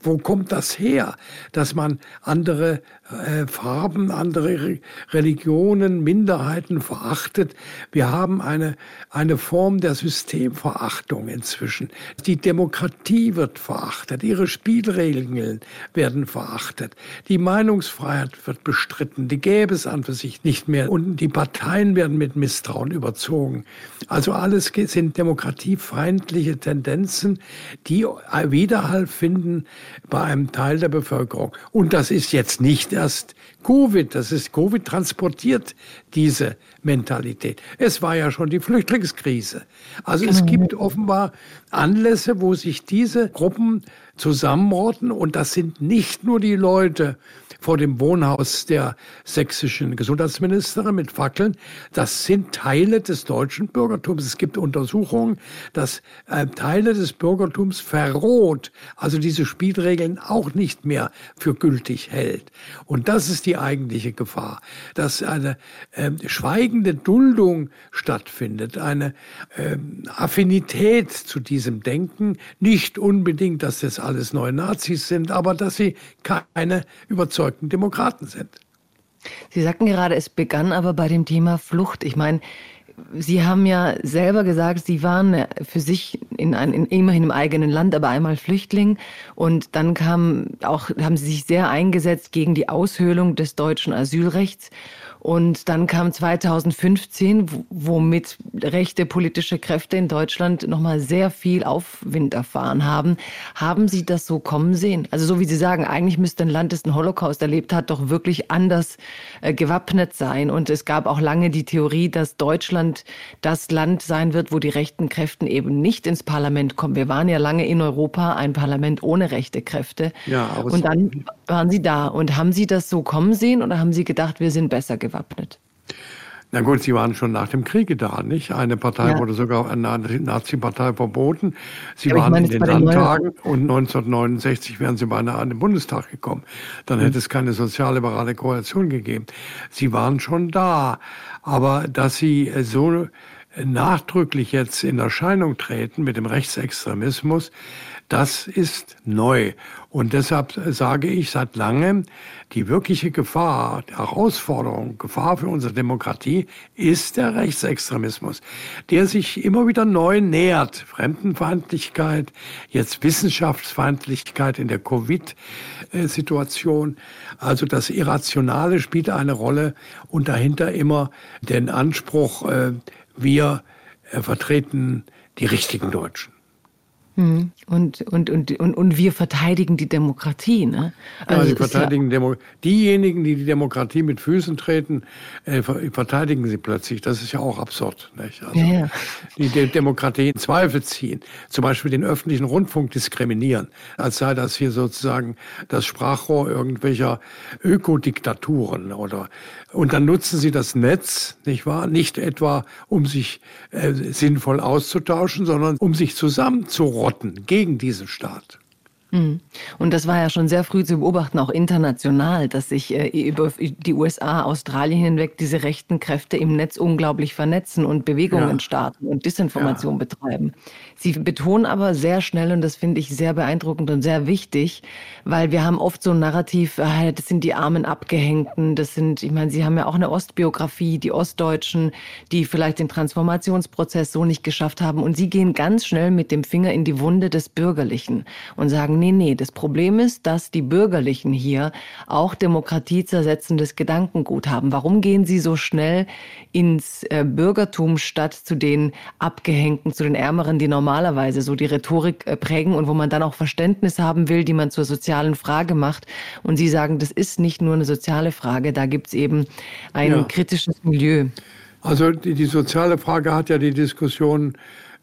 Wo kommt das her, dass man andere äh, Farben, andere Religionen, Minderheiten verachtet? Wir haben eine, eine Form der Systemverachtung inzwischen. Die Demokratie wird verachtet, ihre Spielregeln werden verachtet, die Meinungsfreiheit wird bestritten, die gäbe es an für sich nicht mehr und die Parteien werden mit Misstrauen überzogen. Also alles sind demokratiefeindliche Tendenzen, die Widerhall finden bei einem Teil der Bevölkerung. Und das ist jetzt nicht erst Covid, das ist Covid transportiert diese Mentalität. Es war ja schon die Flüchtlingskrise. Also es genau. gibt offenbar Anlässe, wo sich diese Gruppen zusammenrotten und das sind nicht nur die Leute, vor dem Wohnhaus der sächsischen Gesundheitsministerin mit Fackeln. Das sind Teile des deutschen Bürgertums. Es gibt Untersuchungen, dass äh, Teile des Bürgertums verroht, also diese Spielregeln auch nicht mehr für gültig hält. Und das ist die eigentliche Gefahr, dass eine äh, schweigende Duldung stattfindet, eine äh, Affinität zu diesem Denken. Nicht unbedingt, dass das alles neue Nazis sind, aber dass sie keine Überzeugung überzeugten Demokraten sind. Sie sagten gerade, es begann aber bei dem Thema Flucht. Ich meine, Sie haben ja selber gesagt, Sie waren für sich in, ein, in immerhin im eigenen Land, aber einmal Flüchtling. Und dann kam auch, haben Sie sich sehr eingesetzt gegen die Aushöhlung des deutschen Asylrechts. Und dann kam 2015, womit rechte politische Kräfte in Deutschland nochmal sehr viel Aufwind erfahren haben. Haben Sie das so kommen sehen? Also so wie Sie sagen, eigentlich müsste ein Land, das einen Holocaust erlebt hat, doch wirklich anders äh, gewappnet sein. Und es gab auch lange die Theorie, dass Deutschland das Land sein wird, wo die rechten Kräfte eben nicht ins Parlament kommen. Wir waren ja lange in Europa ein Parlament ohne rechte Kräfte. Ja, aber und dann waren Sie da. Und haben Sie das so kommen sehen oder haben Sie gedacht, wir sind besser gewappnet? Na gut, Sie waren schon nach dem Kriege da, nicht? Eine Partei ja. wurde sogar eine Nazi-Partei verboten. Sie ja, waren meine, in den Landtagen und 1969 wären Sie beinahe an den Bundestag gekommen. Dann mhm. hätte es keine sozialliberale Koalition gegeben. Sie waren schon da. Aber dass Sie so nachdrücklich jetzt in Erscheinung treten mit dem Rechtsextremismus, das ist neu. Und deshalb sage ich seit langem, die wirkliche Gefahr, Herausforderung, Gefahr für unsere Demokratie ist der Rechtsextremismus, der sich immer wieder neu nähert. Fremdenfeindlichkeit, jetzt Wissenschaftsfeindlichkeit in der Covid-Situation. Also das Irrationale spielt eine Rolle und dahinter immer den Anspruch, äh, wir äh, vertreten die richtigen Deutschen. Mhm. Und, und, und, und, und wir verteidigen die Demokratie. Ne? Also ja, sie verteidigen ja Demo diejenigen, die die Demokratie mit Füßen treten, äh, verteidigen sie plötzlich. Das ist ja auch absurd. Nicht? Also ja, ja. Die De Demokratie in Zweifel ziehen, zum Beispiel den öffentlichen Rundfunk diskriminieren, als sei das hier sozusagen das Sprachrohr irgendwelcher Ökodiktaturen oder und dann nutzen sie das Netz, nicht wahr? Nicht etwa, um sich äh, sinnvoll auszutauschen, sondern um sich zusammenzurotten gegen diesen Staat. Mhm. Und das war ja schon sehr früh zu beobachten, auch international, dass sich äh, über die USA, Australien hinweg diese rechten Kräfte im Netz unglaublich vernetzen und Bewegungen ja. starten und Disinformation ja. betreiben. Sie betonen aber sehr schnell, und das finde ich sehr beeindruckend und sehr wichtig, weil wir haben oft so ein Narrativ, äh, das sind die armen Abgehängten, das sind, ich meine, Sie haben ja auch eine Ostbiografie, die Ostdeutschen, die vielleicht den Transformationsprozess so nicht geschafft haben. Und Sie gehen ganz schnell mit dem Finger in die Wunde des Bürgerlichen und sagen, nee, nee, das Problem ist, dass die Bürgerlichen hier auch demokratiezersetzendes Gedankengut haben. Warum gehen sie so schnell ins äh, Bürgertum statt zu den Abgehängten, zu den Ärmeren, die normalerweise so die Rhetorik äh, prägen und wo man dann auch Verständnis haben will, die man zur sozialen Frage macht. Und sie sagen, das ist nicht nur eine soziale Frage, da gibt es eben ein ja. kritisches Milieu. Also die, die soziale Frage hat ja die Diskussion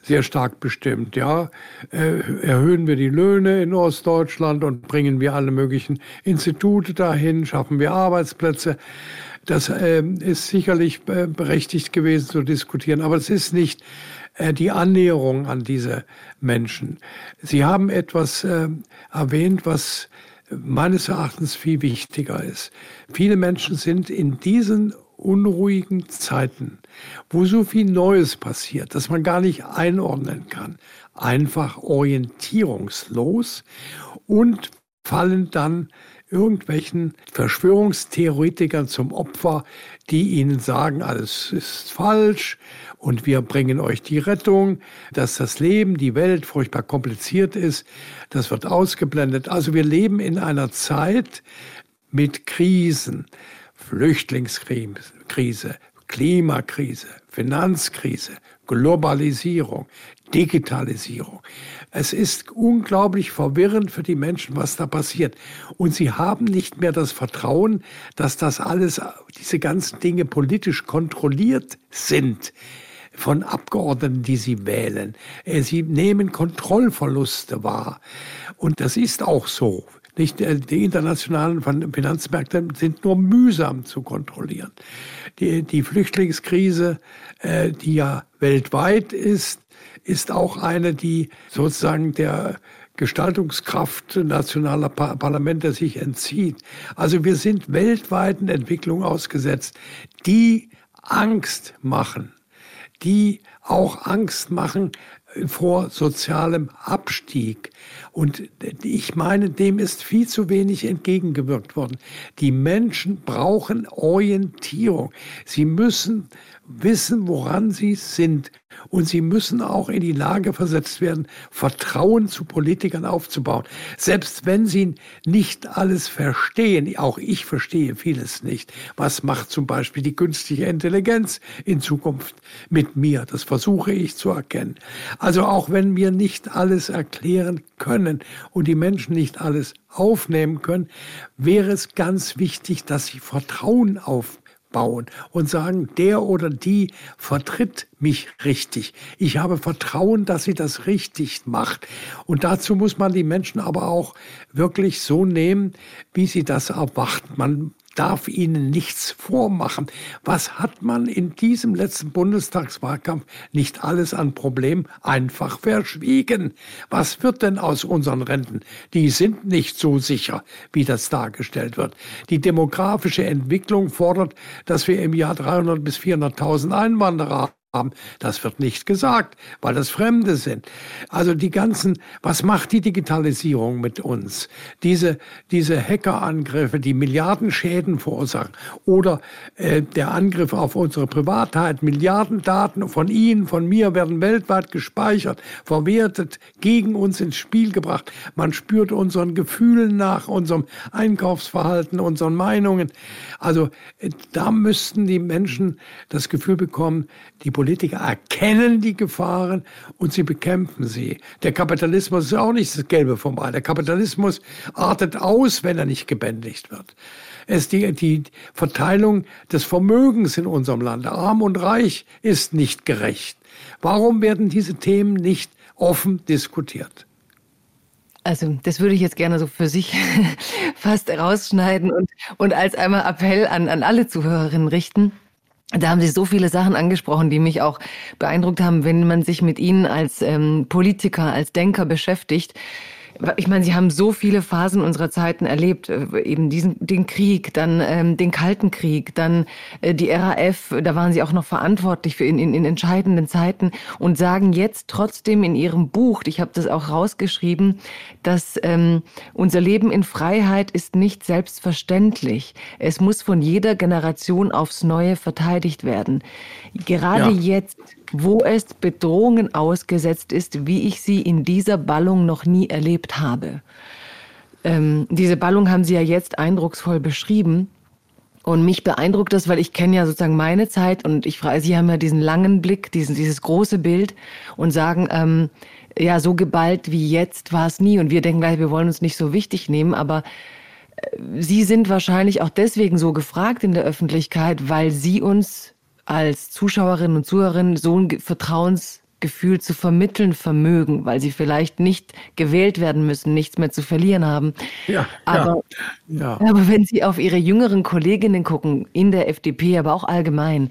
sehr stark bestimmt. Ja, äh, erhöhen wir die Löhne in Ostdeutschland und bringen wir alle möglichen Institute dahin, schaffen wir Arbeitsplätze. Das äh, ist sicherlich äh, berechtigt gewesen zu diskutieren, aber es ist nicht die Annäherung an diese Menschen. Sie haben etwas äh, erwähnt, was meines Erachtens viel wichtiger ist. Viele Menschen sind in diesen unruhigen Zeiten, wo so viel Neues passiert, dass man gar nicht einordnen kann, einfach orientierungslos und fallen dann irgendwelchen Verschwörungstheoretikern zum Opfer, die ihnen sagen, alles ist falsch und wir bringen euch die Rettung, dass das Leben, die Welt furchtbar kompliziert ist, das wird ausgeblendet. Also wir leben in einer Zeit mit Krisen. Flüchtlingskrise, Klimakrise, Finanzkrise, Globalisierung, Digitalisierung. Es ist unglaublich verwirrend für die Menschen, was da passiert. Und sie haben nicht mehr das Vertrauen, dass das alles, diese ganzen Dinge politisch kontrolliert sind von Abgeordneten, die sie wählen. Äh, sie nehmen Kontrollverluste wahr. Und das ist auch so. Nicht, äh, die internationalen Finanzmärkte sind nur mühsam zu kontrollieren. Die, die Flüchtlingskrise, äh, die ja weltweit ist, ist auch eine, die sozusagen der Gestaltungskraft nationaler Parlamente sich entzieht. Also wir sind weltweiten Entwicklungen ausgesetzt, die Angst machen, die auch Angst machen vor sozialem Abstieg. Und ich meine, dem ist viel zu wenig entgegengewirkt worden. Die Menschen brauchen Orientierung. Sie müssen wissen, woran sie sind. Und sie müssen auch in die Lage versetzt werden, Vertrauen zu Politikern aufzubauen. Selbst wenn sie nicht alles verstehen, auch ich verstehe vieles nicht. Was macht zum Beispiel die künstliche Intelligenz in Zukunft mit mir? Das versuche ich zu erkennen. Also auch wenn wir nicht alles erklären können und die Menschen nicht alles aufnehmen können, wäre es ganz wichtig, dass sie Vertrauen aufbauen bauen und sagen, der oder die vertritt mich richtig. Ich habe Vertrauen, dass sie das richtig macht. Und dazu muss man die Menschen aber auch wirklich so nehmen, wie sie das erwarten. Man darf ihnen nichts vormachen. Was hat man in diesem letzten Bundestagswahlkampf nicht alles an Problemen einfach verschwiegen? Was wird denn aus unseren Renten? Die sind nicht so sicher, wie das dargestellt wird. Die demografische Entwicklung fordert, dass wir im Jahr 300 bis 400.000 Einwanderer haben. Das wird nicht gesagt, weil das Fremde sind. Also die ganzen, was macht die Digitalisierung mit uns? Diese, diese Hackerangriffe, die Milliardenschäden verursachen oder äh, der Angriff auf unsere Privatheit, Milliardendaten von Ihnen, von mir werden weltweit gespeichert, verwertet, gegen uns ins Spiel gebracht. Man spürt unseren Gefühlen nach, unserem Einkaufsverhalten, unseren Meinungen. Also äh, da müssten die Menschen das Gefühl bekommen, die Politik Politiker erkennen die Gefahren und sie bekämpfen sie. Der Kapitalismus ist auch nicht das Gelbe vom Ei. Der Kapitalismus artet aus, wenn er nicht gebändigt wird. Es die, die Verteilung des Vermögens in unserem Land. Arm und Reich ist nicht gerecht. Warum werden diese Themen nicht offen diskutiert? Also das würde ich jetzt gerne so für sich fast rausschneiden und, und als einmal Appell an, an alle Zuhörerinnen richten. Da haben Sie so viele Sachen angesprochen, die mich auch beeindruckt haben, wenn man sich mit Ihnen als ähm, Politiker, als Denker beschäftigt ich meine, Sie haben so viele Phasen unserer Zeiten erlebt, äh, eben diesen den Krieg, dann ähm, den Kalten Krieg, dann äh, die RAF, da waren Sie auch noch verantwortlich für in, in, in entscheidenden Zeiten und sagen jetzt trotzdem in Ihrem Buch, ich habe das auch rausgeschrieben, dass ähm, unser Leben in Freiheit ist nicht selbstverständlich. Es muss von jeder Generation aufs Neue verteidigt werden. Gerade ja. jetzt wo es Bedrohungen ausgesetzt ist, wie ich sie in dieser Ballung noch nie erlebt habe. Ähm, diese Ballung haben Sie ja jetzt eindrucksvoll beschrieben. Und mich beeindruckt das, weil ich kenne ja sozusagen meine Zeit und ich frage, Sie haben ja diesen langen Blick, diesen, dieses große Bild und sagen, ähm, ja, so geballt wie jetzt war es nie. Und wir denken gleich, wir wollen uns nicht so wichtig nehmen, aber äh, Sie sind wahrscheinlich auch deswegen so gefragt in der Öffentlichkeit, weil Sie uns als Zuschauerinnen und Zuhörerinnen so ein Vertrauensgefühl zu vermitteln vermögen, weil sie vielleicht nicht gewählt werden müssen, nichts mehr zu verlieren haben. Ja, aber, ja, ja. aber wenn Sie auf Ihre jüngeren Kolleginnen gucken, in der FDP, aber auch allgemein,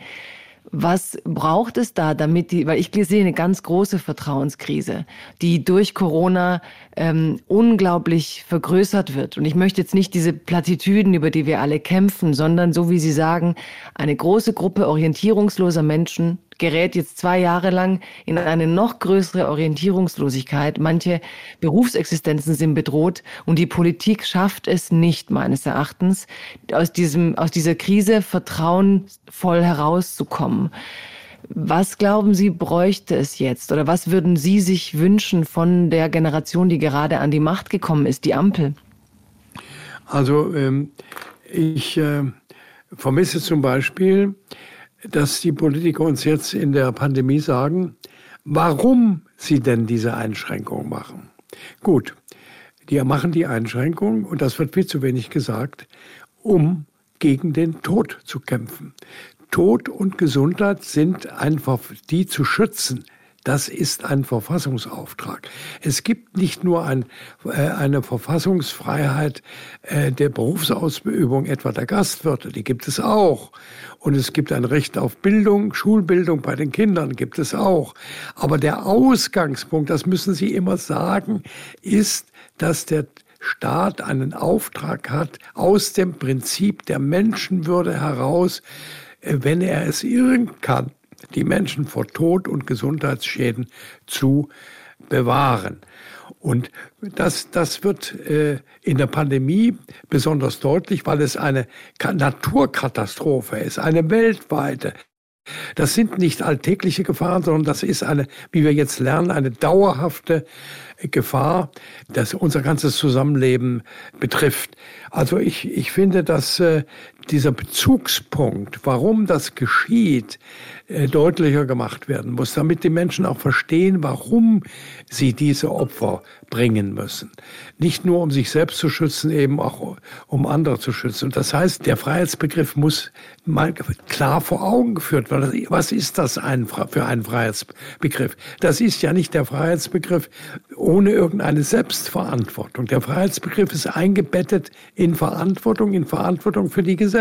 was braucht es da, damit die, weil ich sehe eine ganz große Vertrauenskrise, die durch Corona ähm, unglaublich vergrößert wird. Und ich möchte jetzt nicht diese Plattitüden, über die wir alle kämpfen, sondern so wie Sie sagen, eine große Gruppe orientierungsloser Menschen gerät jetzt zwei Jahre lang in eine noch größere Orientierungslosigkeit. Manche Berufsexistenzen sind bedroht und die Politik schafft es nicht, meines Erachtens, aus diesem, aus dieser Krise vertrauensvoll herauszukommen. Was glauben Sie, bräuchte es jetzt? Oder was würden Sie sich wünschen von der Generation, die gerade an die Macht gekommen ist, die Ampel? Also ähm, ich äh, vermisse zum Beispiel, dass die Politiker uns jetzt in der Pandemie sagen, warum sie denn diese Einschränkung machen. Gut, die machen die Einschränkung, und das wird viel zu wenig gesagt, um gegen den Tod zu kämpfen. Tod und Gesundheit sind einfach die zu schützen. Das ist ein Verfassungsauftrag. Es gibt nicht nur ein, äh, eine Verfassungsfreiheit äh, der Berufsausübung, etwa der Gastwirte, die gibt es auch. Und es gibt ein Recht auf Bildung, Schulbildung bei den Kindern gibt es auch. Aber der Ausgangspunkt, das müssen Sie immer sagen, ist, dass der Staat einen Auftrag hat, aus dem Prinzip der Menschenwürde heraus wenn er es irren kann, die Menschen vor Tod und Gesundheitsschäden zu bewahren. Und das, das wird äh, in der Pandemie besonders deutlich, weil es eine Naturkatastrophe ist, eine weltweite. Das sind nicht alltägliche Gefahren, sondern das ist eine, wie wir jetzt lernen, eine dauerhafte Gefahr, das unser ganzes Zusammenleben betrifft. Also ich, ich finde, dass äh, dieser Bezugspunkt, warum das geschieht, äh, deutlicher gemacht werden muss, damit die Menschen auch verstehen, warum sie diese Opfer bringen müssen. Nicht nur um sich selbst zu schützen, eben auch um andere zu schützen. Und das heißt, der Freiheitsbegriff muss mal klar vor Augen geführt werden. Was ist das für ein Freiheitsbegriff? Das ist ja nicht der Freiheitsbegriff ohne irgendeine Selbstverantwortung. Der Freiheitsbegriff ist eingebettet in Verantwortung, in Verantwortung für die Gesellschaft.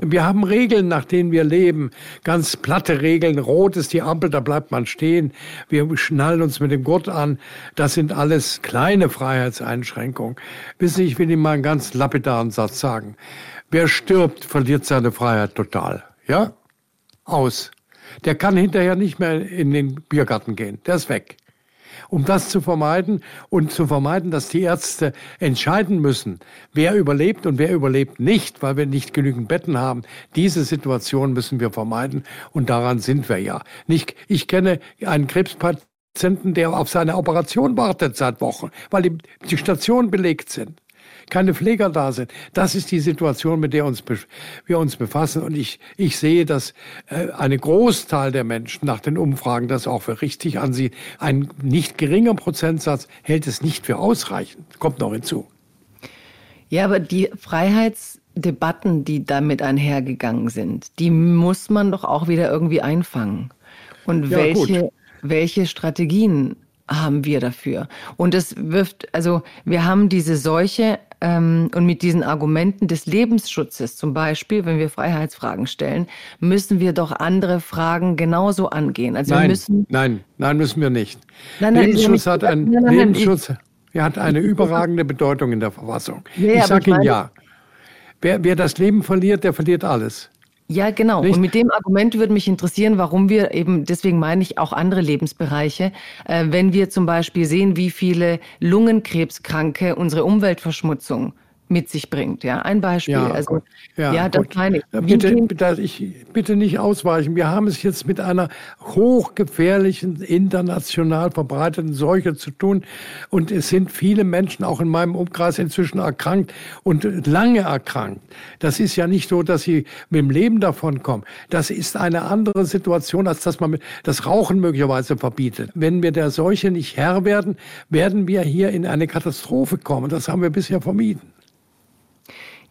Und wir haben Regeln, nach denen wir leben. Ganz platte Regeln. Rot ist die Ampel, da bleibt man stehen. Wir schnallen uns mit dem Gurt an. Das sind alles kleine Freiheitseinschränkungen. Wissen Sie, ich will Ihnen mal einen ganz lapidaren Satz sagen. Wer stirbt, verliert seine Freiheit total. Ja? Aus. Der kann hinterher nicht mehr in den Biergarten gehen. Der ist weg. Um das zu vermeiden und zu vermeiden, dass die Ärzte entscheiden müssen, wer überlebt und wer überlebt nicht, weil wir nicht genügend Betten haben. Diese Situation müssen wir vermeiden und daran sind wir ja. Nicht, ich kenne einen Krebspatienten, der auf seine Operation wartet seit Wochen, weil die, die Stationen belegt sind. Keine Pfleger da sind. Das ist die Situation, mit der uns, wir uns befassen. Und ich, ich sehe, dass äh, eine Großteil der Menschen nach den Umfragen das auch für richtig ansieht. Ein nicht geringer Prozentsatz hält es nicht für ausreichend. Kommt noch hinzu. Ja, aber die Freiheitsdebatten, die damit einhergegangen sind, die muss man doch auch wieder irgendwie einfangen. Und ja, welche, welche Strategien haben wir dafür? Und es wirft, also wir haben diese Seuche und mit diesen Argumenten des Lebensschutzes zum Beispiel, wenn wir Freiheitsfragen stellen, müssen wir doch andere Fragen genauso angehen. Also nein, wir müssen, nein, nein, müssen wir nicht. Nein, nein, Lebensschutz hat einen Lebensschutz. Er hat eine überragende Bedeutung in der Verfassung. Ja, ich sage Ihnen ja. Wer, wer das Leben verliert, der verliert alles. Ja, genau. Nicht? Und mit dem Argument würde mich interessieren, warum wir eben, deswegen meine ich auch andere Lebensbereiche, äh, wenn wir zum Beispiel sehen, wie viele Lungenkrebskranke unsere Umweltverschmutzung mit sich bringt. Ja, ein Beispiel. Ja, also, ja, ja das meine ich. Bitte, bitte, ich. bitte nicht ausweichen. Wir haben es jetzt mit einer hochgefährlichen, international verbreiteten Seuche zu tun. Und es sind viele Menschen auch in meinem Umkreis inzwischen erkrankt und lange erkrankt. Das ist ja nicht so, dass sie mit dem Leben davon kommen. Das ist eine andere Situation, als dass man das Rauchen möglicherweise verbietet. Wenn wir der Seuche nicht Herr werden, werden wir hier in eine Katastrophe kommen. Das haben wir bisher vermieden.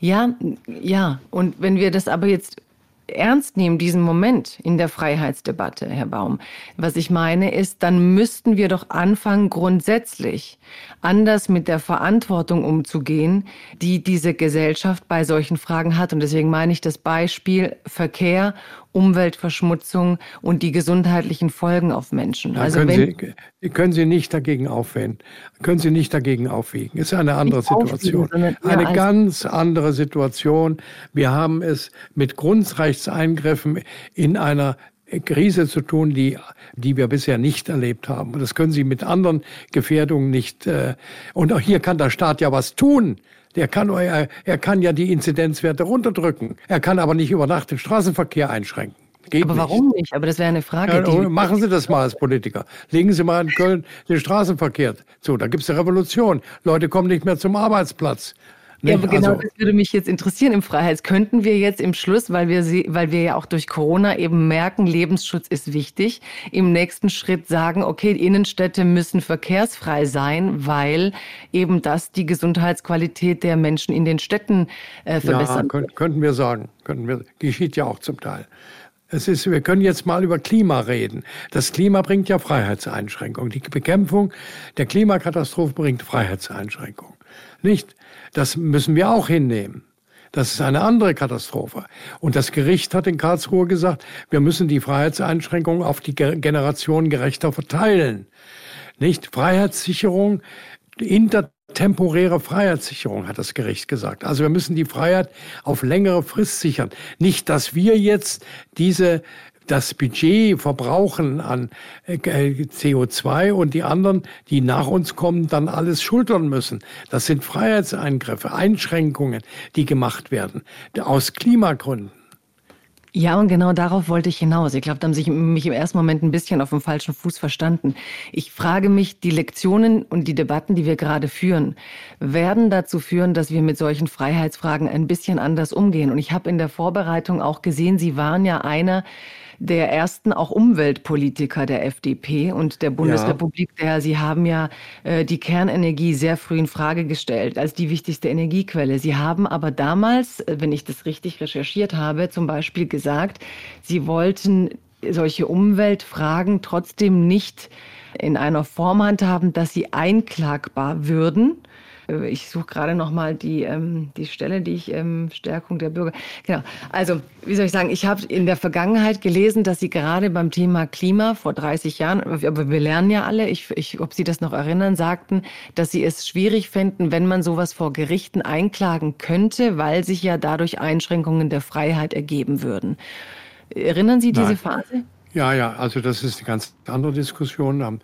Ja, ja. Und wenn wir das aber jetzt ernst nehmen, diesen Moment in der Freiheitsdebatte, Herr Baum, was ich meine ist, dann müssten wir doch anfangen, grundsätzlich anders mit der Verantwortung umzugehen, die diese Gesellschaft bei solchen Fragen hat. Und deswegen meine ich das Beispiel Verkehr Umweltverschmutzung und die gesundheitlichen Folgen auf Menschen. Also können, Sie, können Sie nicht dagegen aufwenden, können Sie nicht dagegen aufwiegen. Ist eine andere Situation. Sondern, ja, eine ganz andere Situation. Wir haben es mit Grundrechtseingriffen in einer Krise zu tun, die, die wir bisher nicht erlebt haben. Und das können Sie mit anderen Gefährdungen nicht. Äh, und auch hier kann der Staat ja was tun. Der kann, er, er kann ja die Inzidenzwerte runterdrücken. Er kann aber nicht über Nacht den Straßenverkehr einschränken. Geht aber warum nicht? nicht? Aber das wäre eine Frage. Ja, machen Sie das mal als Politiker. Legen Sie mal in Köln den Straßenverkehr zu. Da gibt es eine Revolution. Leute kommen nicht mehr zum Arbeitsplatz. Ja, aber genau also, das würde mich jetzt interessieren im Freiheits. Könnten wir jetzt im Schluss, weil wir, sie, weil wir ja auch durch Corona eben merken, Lebensschutz ist wichtig, im nächsten Schritt sagen, okay, Innenstädte müssen verkehrsfrei sein, weil eben das die Gesundheitsqualität der Menschen in den Städten äh, verbessern. Ja, könnt, könnten wir sagen. Könnten wir, geschieht ja auch zum Teil. Es ist, wir können jetzt mal über Klima reden. Das Klima bringt ja Freiheitseinschränkungen. Die Bekämpfung der Klimakatastrophe bringt Freiheitseinschränkungen. Nicht? Das müssen wir auch hinnehmen. Das ist eine andere Katastrophe. Und das Gericht hat in Karlsruhe gesagt, wir müssen die Freiheitseinschränkungen auf die Generation gerechter verteilen. Nicht Freiheitssicherung, intertemporäre Freiheitssicherung, hat das Gericht gesagt. Also wir müssen die Freiheit auf längere Frist sichern. Nicht, dass wir jetzt diese das Budget verbrauchen an äh, CO2 und die anderen, die nach uns kommen, dann alles schultern müssen. Das sind Freiheitseingriffe, Einschränkungen, die gemacht werden aus Klimagründen. Ja, und genau darauf wollte ich hinaus. Ich glaube, da haben sich mich im ersten Moment ein bisschen auf dem falschen Fuß verstanden. Ich frage mich, die Lektionen und die Debatten, die wir gerade führen, werden dazu führen, dass wir mit solchen Freiheitsfragen ein bisschen anders umgehen. Und ich habe in der Vorbereitung auch gesehen, Sie waren ja einer, der ersten auch Umweltpolitiker der FDP und der Bundesrepublik. Ja. Der, Sie haben ja äh, die Kernenergie sehr früh in Frage gestellt als die wichtigste Energiequelle. Sie haben aber damals, äh, wenn ich das richtig recherchiert habe, zum Beispiel gesagt, Sie wollten solche Umweltfragen trotzdem nicht in einer Form handhaben, dass sie einklagbar würden äh, ich suche gerade noch mal die, ähm, die Stelle, die ich ähm, Stärkung der Bürger. Genau. Also, wie soll ich sagen, ich habe in der Vergangenheit gelesen, dass Sie gerade beim Thema Klima vor 30 Jahren, aber wir lernen ja alle, ich, ich, ob Sie das noch erinnern, sagten, dass Sie es schwierig fänden, wenn man sowas vor Gerichten einklagen könnte, weil sich ja dadurch Einschränkungen der Freiheit ergeben würden. Erinnern Sie diese Nein. Phase? Ja, ja, also das ist eine ganz andere Diskussion.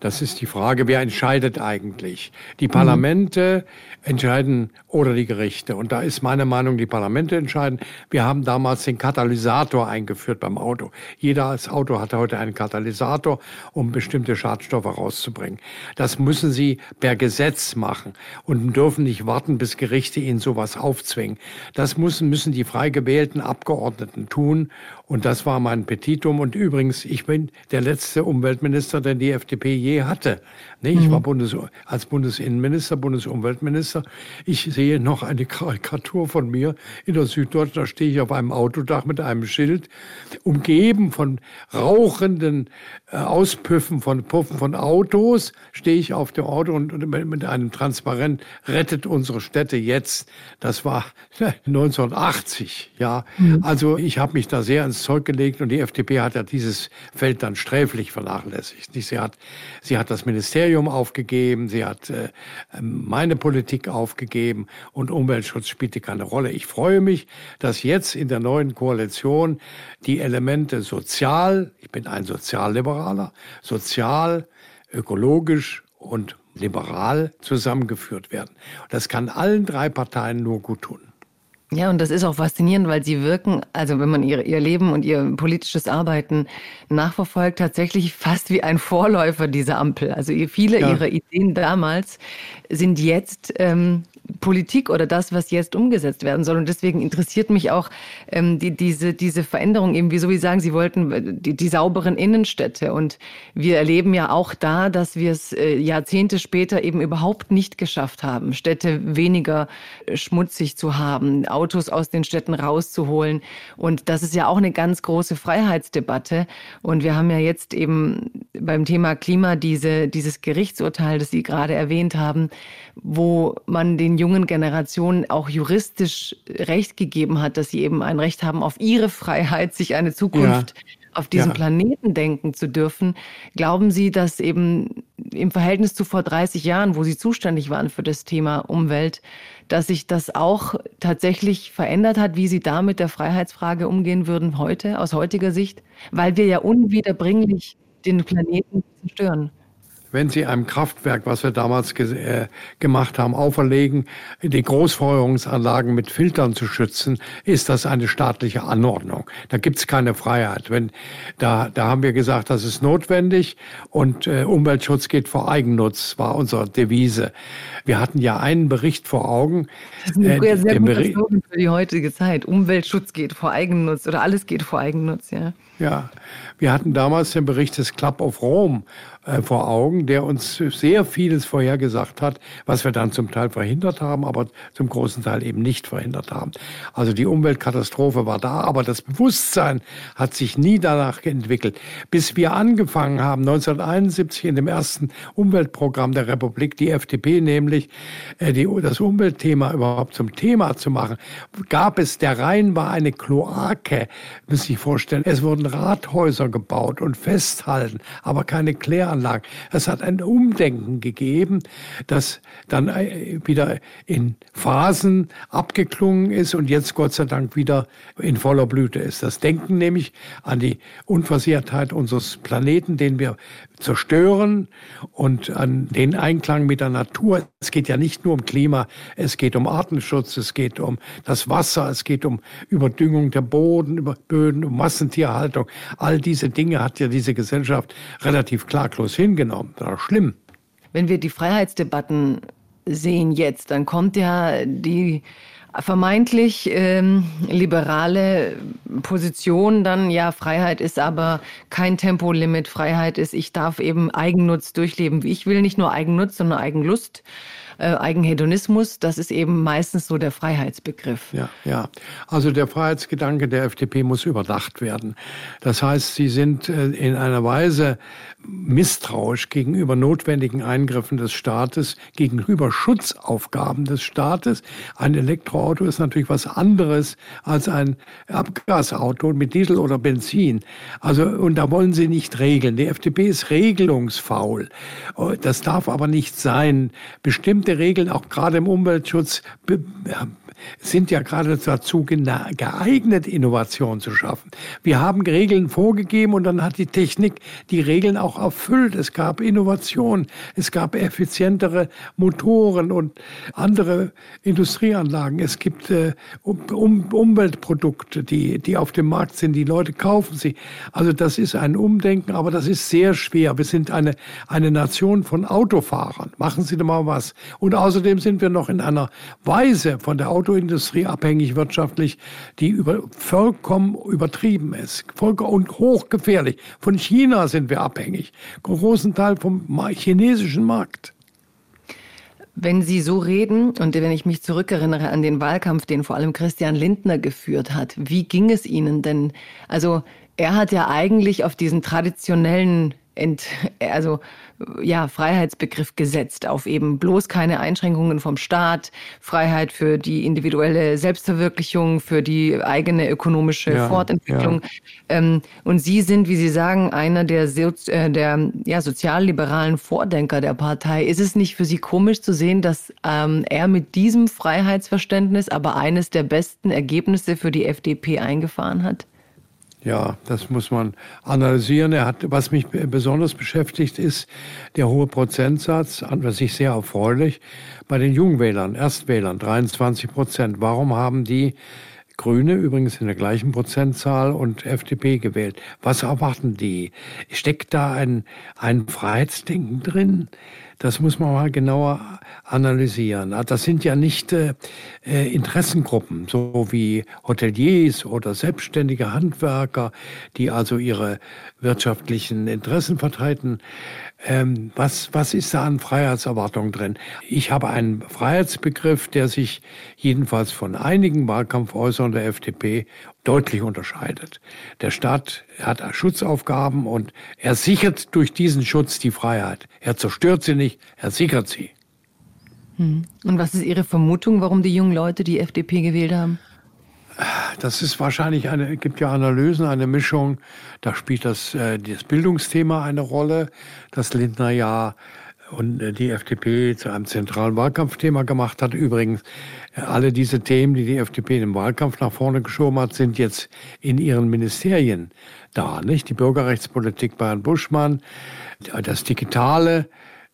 Das ist die Frage, wer entscheidet eigentlich? Die mhm. Parlamente mhm. entscheiden oder die Gerichte. Und da ist meine Meinung, die Parlamente entscheiden. Wir haben damals den Katalysator eingeführt beim Auto. Jeder Auto hat heute einen Katalysator, um bestimmte Schadstoffe rauszubringen. Das müssen sie per Gesetz machen und dürfen nicht warten, bis Gerichte ihnen sowas aufzwingen. Das müssen, müssen die frei gewählten Abgeordneten tun. Und das war mein Petitum. Und übrigens, ich bin der letzte Umweltminister, den die FDP je hatte. Nee, ich mhm. war Bundes, als Bundesinnenminister, Bundesumweltminister. Ich sehe noch eine Karikatur von mir in der Süddeutschen. Da stehe ich auf einem Autodach mit einem Schild, umgeben von rauchenden äh, Auspüffen von Puffen von Autos, stehe ich auf dem Auto und, und mit einem Transparent rettet unsere Städte jetzt. Das war 1980, ja. Mhm. Also ich habe mich da sehr ins Zeug gelegt und die FDP hat ja dieses Feld dann sträflich vernachlässigt. Sie hat, sie hat das Ministerium aufgegeben, sie hat äh, meine Politik aufgegeben und Umweltschutz spielte keine Rolle. Ich freue mich, dass jetzt in der neuen Koalition die Elemente sozial, ich bin ein Sozialliberaler, sozial, ökologisch und liberal zusammengeführt werden. Das kann allen drei Parteien nur gut tun. Ja, und das ist auch faszinierend, weil sie wirken, also wenn man ihr, ihr Leben und ihr politisches Arbeiten nachverfolgt, tatsächlich fast wie ein Vorläufer dieser Ampel. Also viele ja. ihrer Ideen damals sind jetzt ähm, Politik oder das, was jetzt umgesetzt werden soll. Und deswegen interessiert mich auch ähm, die, diese, diese Veränderung eben, wie so wie sagen, Sie wollten äh, die, die sauberen Innenstädte. Und wir erleben ja auch da, dass wir es äh, Jahrzehnte später eben überhaupt nicht geschafft haben, Städte weniger äh, schmutzig zu haben, Autos aus den Städten rauszuholen. Und das ist ja auch eine ganz große Freiheitsdebatte. Und wir haben ja jetzt eben beim Thema Klima diese, dieses Gerichtsurteil, das Sie gerade erwähnt haben, wo man den jungen Generationen auch juristisch Recht gegeben hat, dass sie eben ein Recht haben auf ihre Freiheit, sich eine Zukunft ja. auf diesem ja. Planeten denken zu dürfen. Glauben Sie, dass eben im Verhältnis zu vor 30 Jahren, wo Sie zuständig waren für das Thema Umwelt, dass sich das auch tatsächlich verändert hat, wie Sie da mit der Freiheitsfrage umgehen würden heute, aus heutiger Sicht? Weil wir ja unwiederbringlich den Planeten zerstören wenn Sie einem Kraftwerk, was wir damals ge äh, gemacht haben, auferlegen, die Großfeuerungsanlagen mit Filtern zu schützen, ist das eine staatliche Anordnung. Da gibt's keine Freiheit. Wenn, da, da haben wir gesagt, das ist notwendig und äh, Umweltschutz geht vor Eigennutz, war unsere Devise. Wir hatten ja einen Bericht vor Augen. Das ist ein äh, sehr guter Slogan für die heutige Zeit. Umweltschutz geht vor Eigennutz oder alles geht vor Eigennutz, ja. Ja, wir hatten damals den Bericht des Club of Rome vor Augen, der uns sehr vieles vorhergesagt hat, was wir dann zum Teil verhindert haben, aber zum großen Teil eben nicht verhindert haben. Also die Umweltkatastrophe war da, aber das Bewusstsein hat sich nie danach entwickelt. Bis wir angefangen haben, 1971 in dem ersten Umweltprogramm der Republik, die FDP nämlich, äh, die, das Umweltthema überhaupt zum Thema zu machen, gab es, der Rhein war eine Kloake, muss ich vorstellen. Es wurden Rathäuser gebaut und festhalten, aber keine Kläranlagen. Es hat ein Umdenken gegeben, das dann äh, wieder in Phasen abgeklungen ist und jetzt Gott sei Dank wieder in voller Blüte ist. Das Denken nämlich an die Unversehrtheit unseres Planeten, den wir zerstören und an den Einklang mit der Natur. Es geht ja nicht nur um Klima, es geht um Artenschutz, es geht um das Wasser, es geht um Überdüngung der Boden, über Böden, um Massentierhaltung. All diese Dinge hat ja diese Gesellschaft relativ klaglos hingenommen. Das ist schlimm. Wenn wir die Freiheitsdebatten sehen jetzt, dann kommt ja die vermeintlich ähm, liberale Position dann, ja, Freiheit ist aber kein Tempolimit, Freiheit ist, ich darf eben Eigennutz durchleben, ich will, nicht nur Eigennutz, sondern Eigenlust äh, Eigenhedonismus, das ist eben meistens so der Freiheitsbegriff. Ja, ja. Also der Freiheitsgedanke der FDP muss überdacht werden. Das heißt, sie sind äh, in einer Weise misstrauisch gegenüber notwendigen Eingriffen des Staates, gegenüber Schutzaufgaben des Staates. Ein Elektroauto ist natürlich was anderes als ein Abgasauto mit Diesel oder Benzin. Also, und da wollen sie nicht regeln. Die FDP ist regelungsfaul. Das darf aber nicht sein. Bestimmte Regeln, auch gerade im Umweltschutz, sind ja gerade dazu geeignet, Innovation zu schaffen. Wir haben Regeln vorgegeben und dann hat die Technik die Regeln auch erfüllt. Es gab Innovation, es gab effizientere Motoren und andere Industrieanlagen. Es gibt äh, um, Umweltprodukte, die, die auf dem Markt sind. Die Leute kaufen sie. Also das ist ein Umdenken, aber das ist sehr schwer. Wir sind eine, eine Nation von Autofahrern. Machen Sie doch mal was. Und außerdem sind wir noch in einer Weise von der Autoindustrie abhängig wirtschaftlich, die über, vollkommen übertrieben ist. Vollkommen und hochgefährlich. Von China sind wir abhängig. Großen Teil vom chinesischen Markt. Wenn Sie so reden und wenn ich mich zurückerinnere an den Wahlkampf, den vor allem Christian Lindner geführt hat, wie ging es Ihnen denn? Also er hat ja eigentlich auf diesen traditionellen Ent, also ja, Freiheitsbegriff gesetzt auf eben bloß keine Einschränkungen vom Staat, Freiheit für die individuelle Selbstverwirklichung, für die eigene ökonomische ja, Fortentwicklung. Ja. Ähm, und Sie sind, wie Sie sagen, einer der, äh, der ja, sozialliberalen Vordenker der Partei. Ist es nicht für Sie komisch zu sehen, dass ähm, er mit diesem Freiheitsverständnis aber eines der besten Ergebnisse für die FDP eingefahren hat? Ja, das muss man analysieren. Er hat, was mich besonders beschäftigt, ist der hohe Prozentsatz, was ich sehr erfreulich, bei den Jungwählern, Erstwählern, 23 Prozent. Warum haben die Grüne übrigens in der gleichen Prozentzahl und FDP gewählt? Was erwarten die? Steckt da ein, ein Freiheitsdenken drin? Das muss man mal genauer analysieren. Ah, das sind ja nicht äh, äh, Interessengruppen, so wie Hoteliers oder selbstständige Handwerker, die also ihre wirtschaftlichen Interessen vertreten. Ähm, was, was ist da an Freiheitserwartung drin? Ich habe einen Freiheitsbegriff, der sich jedenfalls von einigen Wahlkampfäußerungen der FDP deutlich unterscheidet. Der Staat hat Schutzaufgaben und er sichert durch diesen Schutz die Freiheit. Er zerstört sie nicht, er sichert sie. Hm. Und was ist Ihre Vermutung, warum die jungen Leute die FDP gewählt haben? Das ist wahrscheinlich eine, gibt ja Analysen, eine Mischung. Da spielt das, äh, das Bildungsthema eine Rolle. Das Lindner ja und äh, die FDP zu einem zentralen Wahlkampfthema gemacht hat. Übrigens, äh, alle diese Themen, die die FDP im Wahlkampf nach vorne geschoben hat, sind jetzt in ihren Ministerien da. Nicht? Die Bürgerrechtspolitik bei Herrn Buschmann, das Digitale,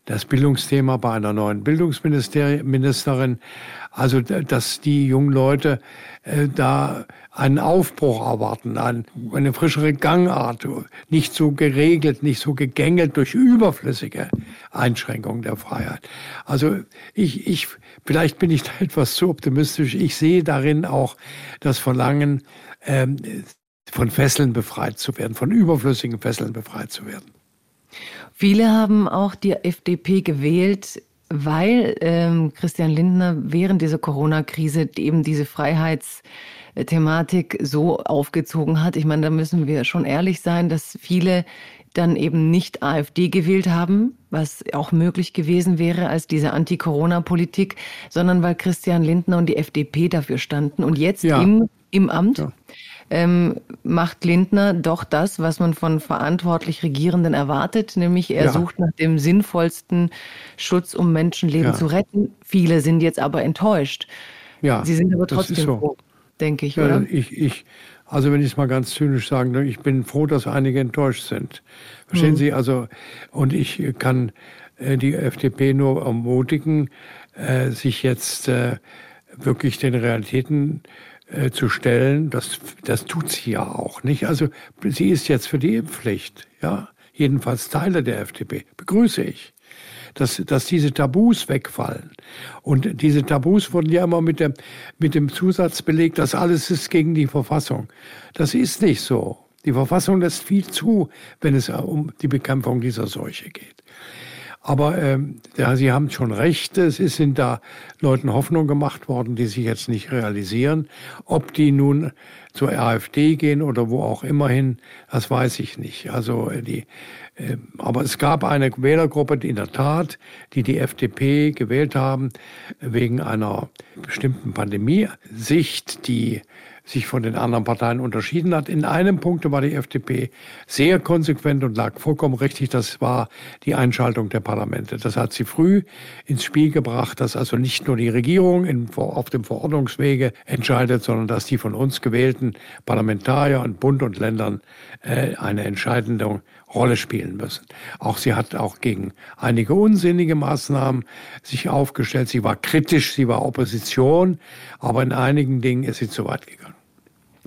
das Bildungsthema bei einer neuen Bildungsministerin. Also, dass die jungen Leute äh, da einen Aufbruch erwarten, eine frischere Gangart, nicht so geregelt, nicht so gegängelt durch überflüssige Einschränkungen der Freiheit. Also ich, ich, vielleicht bin ich da etwas zu optimistisch. Ich sehe darin auch das Verlangen, ähm, von Fesseln befreit zu werden, von überflüssigen Fesseln befreit zu werden. Viele haben auch die FDP gewählt, weil ähm, Christian Lindner während dieser Corona-Krise eben diese Freiheitsthematik so aufgezogen hat. Ich meine, da müssen wir schon ehrlich sein, dass viele dann eben nicht AfD gewählt haben, was auch möglich gewesen wäre als diese Anti-Corona-Politik, sondern weil Christian Lindner und die FDP dafür standen. Und jetzt ja. im, im Amt ja ähm, macht Lindner doch das, was man von verantwortlich Regierenden erwartet, nämlich er ja. sucht nach dem sinnvollsten Schutz, um Menschenleben ja. zu retten. Viele sind jetzt aber enttäuscht. Ja, Sie sind aber trotzdem so. froh, denke ich, oder? Ich, ich, also wenn ich es mal ganz zynisch sagen darf, ich bin froh, dass einige enttäuscht sind. Verstehen hm. Sie? Also, und ich kann äh, die FDP nur ermutigen, äh, sich jetzt äh, wirklich den Realitäten äh, zu stellen. Das, das tut sie ja auch nicht. Also sie ist jetzt für die Impfpflicht, ja. Jedenfalls Teile der FDP. Begrüße ich. Dass, dass diese Tabus wegfallen. Und diese Tabus wurden ja immer mit dem, mit dem Zusatz belegt, dass alles ist gegen die Verfassung. Das ist nicht so. Die Verfassung lässt viel zu, wenn es um die Bekämpfung dieser Seuche geht. Aber ähm, ja, Sie haben schon recht, es sind da Leuten Hoffnung gemacht worden, die sich jetzt nicht realisieren. Ob die nun zur AfD gehen oder wo auch immer hin, das weiß ich nicht. Also äh, die, äh, aber es gab eine Wählergruppe, die in der Tat, die die FDP gewählt haben, wegen einer bestimmten Pandemiesicht, die sich von den anderen Parteien unterschieden hat. In einem Punkt war die FDP sehr konsequent und lag vollkommen richtig. Das war die Einschaltung der Parlamente. Das hat sie früh ins Spiel gebracht, dass also nicht nur die Regierung in, auf dem Verordnungswege entscheidet, sondern dass die von uns gewählten Parlamentarier in Bund und Ländern äh, eine entscheidende Rolle spielen müssen. Auch sie hat auch gegen einige unsinnige Maßnahmen sich aufgestellt. Sie war kritisch, sie war Opposition, aber in einigen Dingen ist sie zu weit gegangen.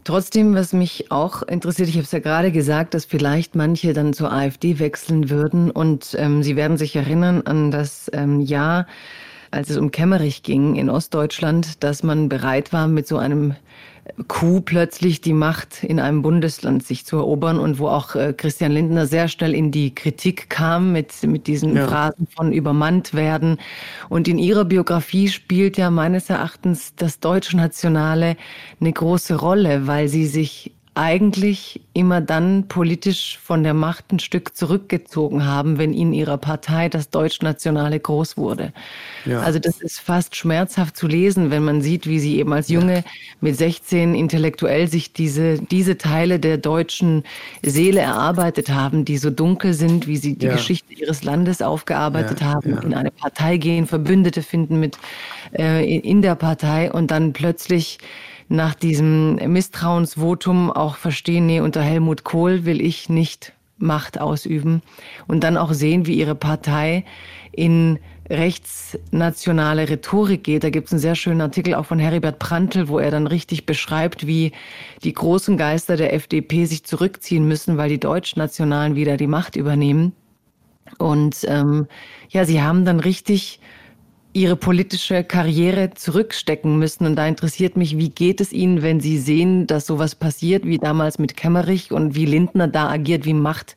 Trotzdem, was mich auch interessiert, ich habe es ja gerade gesagt, dass vielleicht manche dann zur AfD wechseln würden. Und ähm, Sie werden sich erinnern an das ähm, Jahr, als es um Kemmerich ging in Ostdeutschland, dass man bereit war, mit so einem Coup plötzlich die Macht in einem Bundesland sich zu erobern und wo auch äh, Christian Lindner sehr schnell in die Kritik kam mit, mit diesen ja. Phrasen von übermannt werden. Und in ihrer Biografie spielt ja meines Erachtens das Deutsche Nationale eine große Rolle, weil sie sich eigentlich immer dann politisch von der Macht ein Stück zurückgezogen haben, wenn in ihrer Partei das Deutschnationale groß wurde. Ja. Also das ist fast schmerzhaft zu lesen, wenn man sieht, wie sie eben als Junge ja. mit 16 intellektuell sich diese, diese Teile der deutschen Seele erarbeitet haben, die so dunkel sind, wie sie die ja. Geschichte ihres Landes aufgearbeitet haben, in eine Partei gehen, Verbündete finden mit äh, in der Partei und dann plötzlich nach diesem Misstrauensvotum auch verstehen, nee, unter Helmut Kohl will ich nicht Macht ausüben und dann auch sehen, wie ihre Partei in rechtsnationale Rhetorik geht. Da gibt es einen sehr schönen Artikel auch von Heribert Prantl, wo er dann richtig beschreibt, wie die großen Geister der FDP sich zurückziehen müssen, weil die Deutschnationalen wieder die Macht übernehmen. Und ähm, ja, sie haben dann richtig ihre politische Karriere zurückstecken müssen. Und da interessiert mich, wie geht es Ihnen, wenn Sie sehen, dass sowas passiert, wie damals mit Kemmerich und wie Lindner da agiert, wie Macht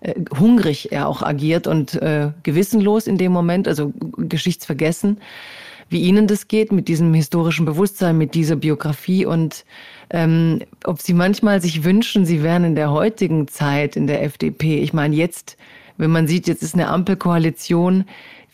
äh, hungrig er auch agiert und äh, gewissenlos in dem Moment, also geschichtsvergessen, wie Ihnen das geht mit diesem historischen Bewusstsein, mit dieser Biografie und ähm, ob Sie manchmal sich wünschen, Sie wären in der heutigen Zeit in der FDP. Ich meine, jetzt, wenn man sieht, jetzt ist eine Ampelkoalition,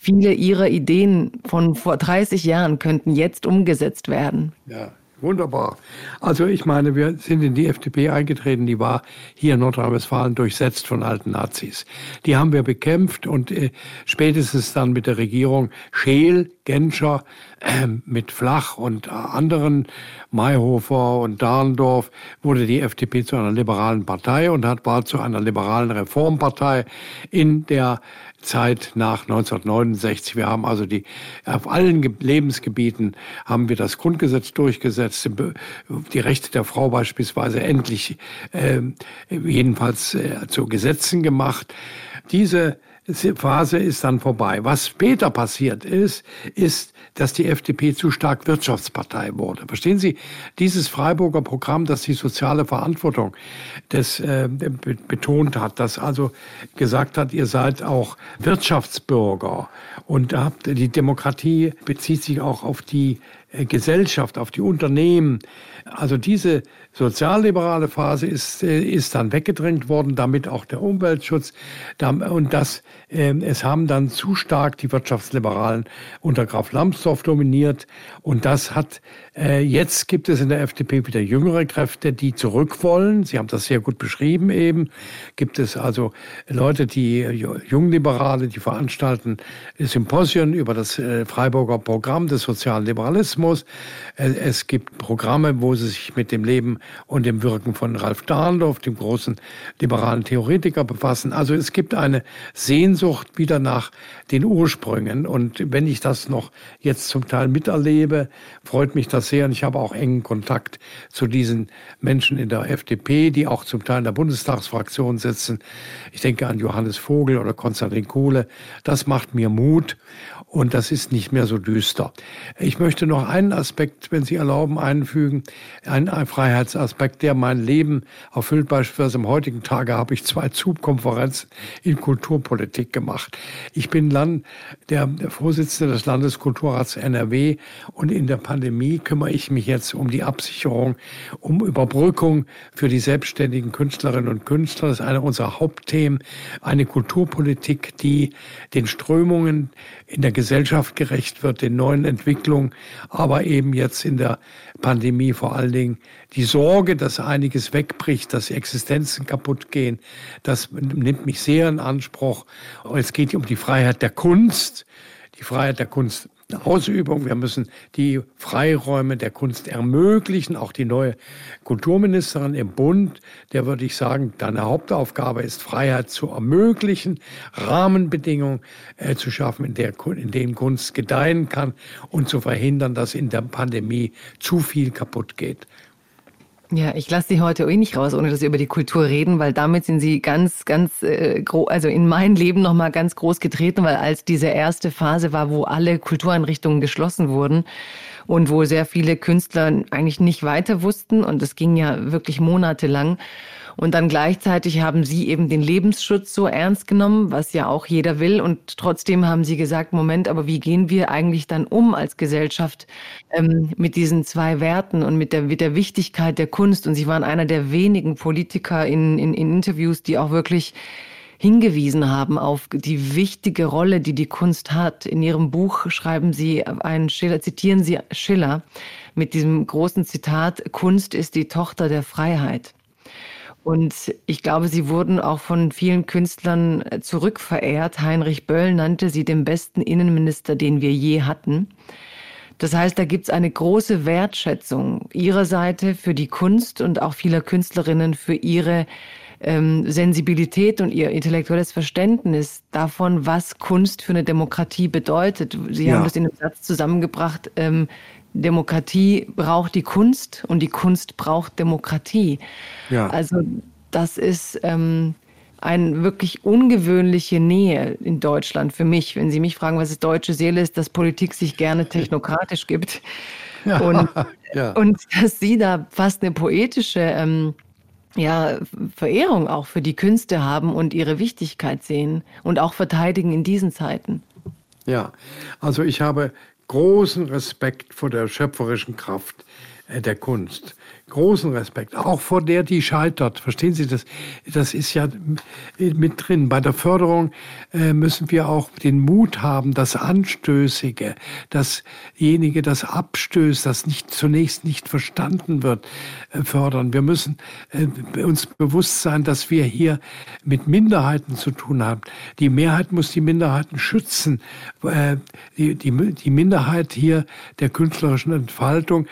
viele ihrer Ideen von vor 30 Jahren könnten jetzt umgesetzt werden. Ja, wunderbar. Also ich meine, wir sind in die FDP eingetreten, die war hier in Nordrhein-Westfalen durchsetzt von alten Nazis. Die haben wir bekämpft und äh, spätestens dann mit der Regierung Scheel, Genscher, äh, mit Flach und äh, anderen, Mayhofer und Dahndorf, wurde die FDP zu einer liberalen Partei und hat war zu einer liberalen Reformpartei in der Zeit nach 1969. Wir haben also die, auf allen Lebensgebieten haben wir das Grundgesetz durchgesetzt, die Rechte der Frau beispielsweise endlich äh, jedenfalls äh, zu Gesetzen gemacht. Diese Phase ist dann vorbei. Was später passiert ist, ist, dass die FDP zu stark Wirtschaftspartei wurde. Verstehen Sie, dieses Freiburger Programm, das die soziale Verantwortung des, äh, betont hat, das also gesagt hat, ihr seid auch Wirtschaftsbürger und habt, die Demokratie bezieht sich auch auf die äh, Gesellschaft, auf die Unternehmen. Also diese sozialliberale Phase ist, äh, ist dann weggedrängt worden, damit auch der Umweltschutz. Und das, ähm, es haben dann zu stark die Wirtschaftsliberalen unter Graf Lambsdorff dominiert. Und das hat, äh, jetzt gibt es in der FDP wieder jüngere Kräfte, die zurück wollen. Sie haben das sehr gut beschrieben eben. Gibt es also Leute, die Jungliberale, die veranstalten Symposien über das Freiburger Programm des sozialen Liberalismus. Es gibt Programme, wo sie sich mit dem Leben und dem Wirken von Ralf Dahndorf, dem großen liberalen Theoretiker, befassen. Also es gibt eine Sehnsucht wieder nach den Ursprüngen. Und wenn ich das noch jetzt zum Teil miterlebe, freut mich das sehr. Und ich habe auch engen Kontakt zu diesen Menschen in der FDP, die auch zum Teil in der Bundestagsfraktion sitzen. Ich denke an Johannes Vogel oder Konstantin Kohle. Das macht mir Mut und das ist nicht mehr so düster. Ich möchte noch einen Aspekt, wenn Sie erlauben, einfügen, einen Freiheitsaspekt, der mein Leben erfüllt. Beispielsweise am heutigen Tage habe ich zwei Zugkonferenzen in Kulturpolitik gemacht. Ich bin Land, der, Vorsitzende des Landeskulturrats NRW und in der Pandemie kümmere ich mich jetzt um die Absicherung, um Überbrückung für die selbstständigen Künstlerinnen und Künstler. Das ist eine unserer Hauptthemen. Eine Kulturpolitik, die den Strömungen in der Gesellschaft gerecht wird, den neuen Entwicklungen aber eben jetzt in der Pandemie vor allen Dingen die Sorge, dass einiges wegbricht, dass Existenzen kaputt gehen, das nimmt mich sehr in Anspruch. Es geht um die Freiheit der Kunst, die Freiheit der Kunst Ausübung. Wir müssen die Freiräume der Kunst ermöglichen. Auch die neue Kulturministerin im Bund, der würde ich sagen, deine Hauptaufgabe ist, Freiheit zu ermöglichen, Rahmenbedingungen äh, zu schaffen, in, der, in denen Kunst gedeihen kann und zu verhindern, dass in der Pandemie zu viel kaputt geht. Ja, ich lasse Sie heute eh nicht raus, ohne dass Sie über die Kultur reden, weil damit sind Sie ganz, ganz äh, also in mein Leben nochmal ganz groß getreten, weil als diese erste Phase war, wo alle Kultureinrichtungen geschlossen wurden und wo sehr viele Künstler eigentlich nicht weiter wussten und es ging ja wirklich monatelang. Und dann gleichzeitig haben sie eben den Lebensschutz so ernst genommen, was ja auch jeder will. Und trotzdem haben sie gesagt, Moment, aber wie gehen wir eigentlich dann um als Gesellschaft ähm, mit diesen zwei Werten und mit der, mit der Wichtigkeit der Kunst? Und sie waren einer der wenigen Politiker in, in, in Interviews, die auch wirklich hingewiesen haben auf die wichtige Rolle, die die Kunst hat. In ihrem Buch schreiben sie einen Schiller, zitieren sie Schiller mit diesem großen Zitat, Kunst ist die Tochter der Freiheit. Und ich glaube, sie wurden auch von vielen Künstlern äh, zurückverehrt. Heinrich Böll nannte sie den besten Innenminister, den wir je hatten. Das heißt, da gibt es eine große Wertschätzung ihrer Seite für die Kunst und auch vieler Künstlerinnen für ihre ähm, Sensibilität und ihr intellektuelles Verständnis davon, was Kunst für eine Demokratie bedeutet. Sie ja. haben das in einem Satz zusammengebracht. Ähm, Demokratie braucht die Kunst und die Kunst braucht Demokratie. Ja. Also das ist ähm, eine wirklich ungewöhnliche Nähe in Deutschland für mich. Wenn Sie mich fragen, was ist deutsche Seele ist, dass Politik sich gerne technokratisch gibt. Ja. Und, ja. und dass Sie da fast eine poetische ähm, ja, Verehrung auch für die Künste haben und ihre Wichtigkeit sehen und auch verteidigen in diesen Zeiten. Ja, also ich habe großen Respekt vor der schöpferischen Kraft äh, der Kunst großen Respekt, auch vor der, die scheitert. Verstehen Sie das? Das ist ja mit drin. Bei der Förderung äh, müssen wir auch den Mut haben, das Anstößige, dasjenige, das abstößt, das nicht zunächst nicht verstanden wird, äh, fördern. Wir müssen äh, uns bewusst sein, dass wir hier mit Minderheiten zu tun haben. Die Mehrheit muss die Minderheiten schützen. Die, die, die Minderheit hier der künstlerischen Entfaltung,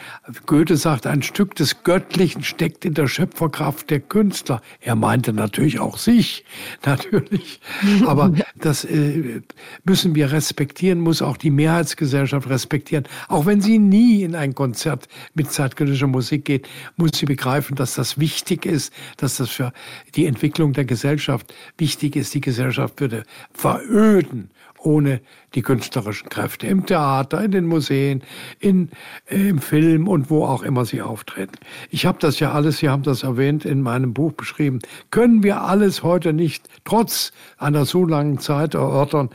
Goethe sagt, ein Stück des Göttlichen steckt in der Schöpferkraft der Künstler. Er meinte natürlich auch sich, natürlich. Aber das äh, müssen wir respektieren, muss auch die Mehrheitsgesellschaft respektieren. Auch wenn sie nie in ein Konzert mit zeitgenössischer Musik geht, muss sie begreifen, dass das wichtig ist, dass das für die Entwicklung der Gesellschaft wichtig ist. Die Gesellschaft würde veröden ohne die künstlerischen Kräfte im Theater, in den Museen, in, äh, im Film und wo auch immer sie auftreten. Ich habe das ja alles, Sie haben das erwähnt, in meinem Buch beschrieben. Können wir alles heute nicht trotz einer so langen Zeit erörtern?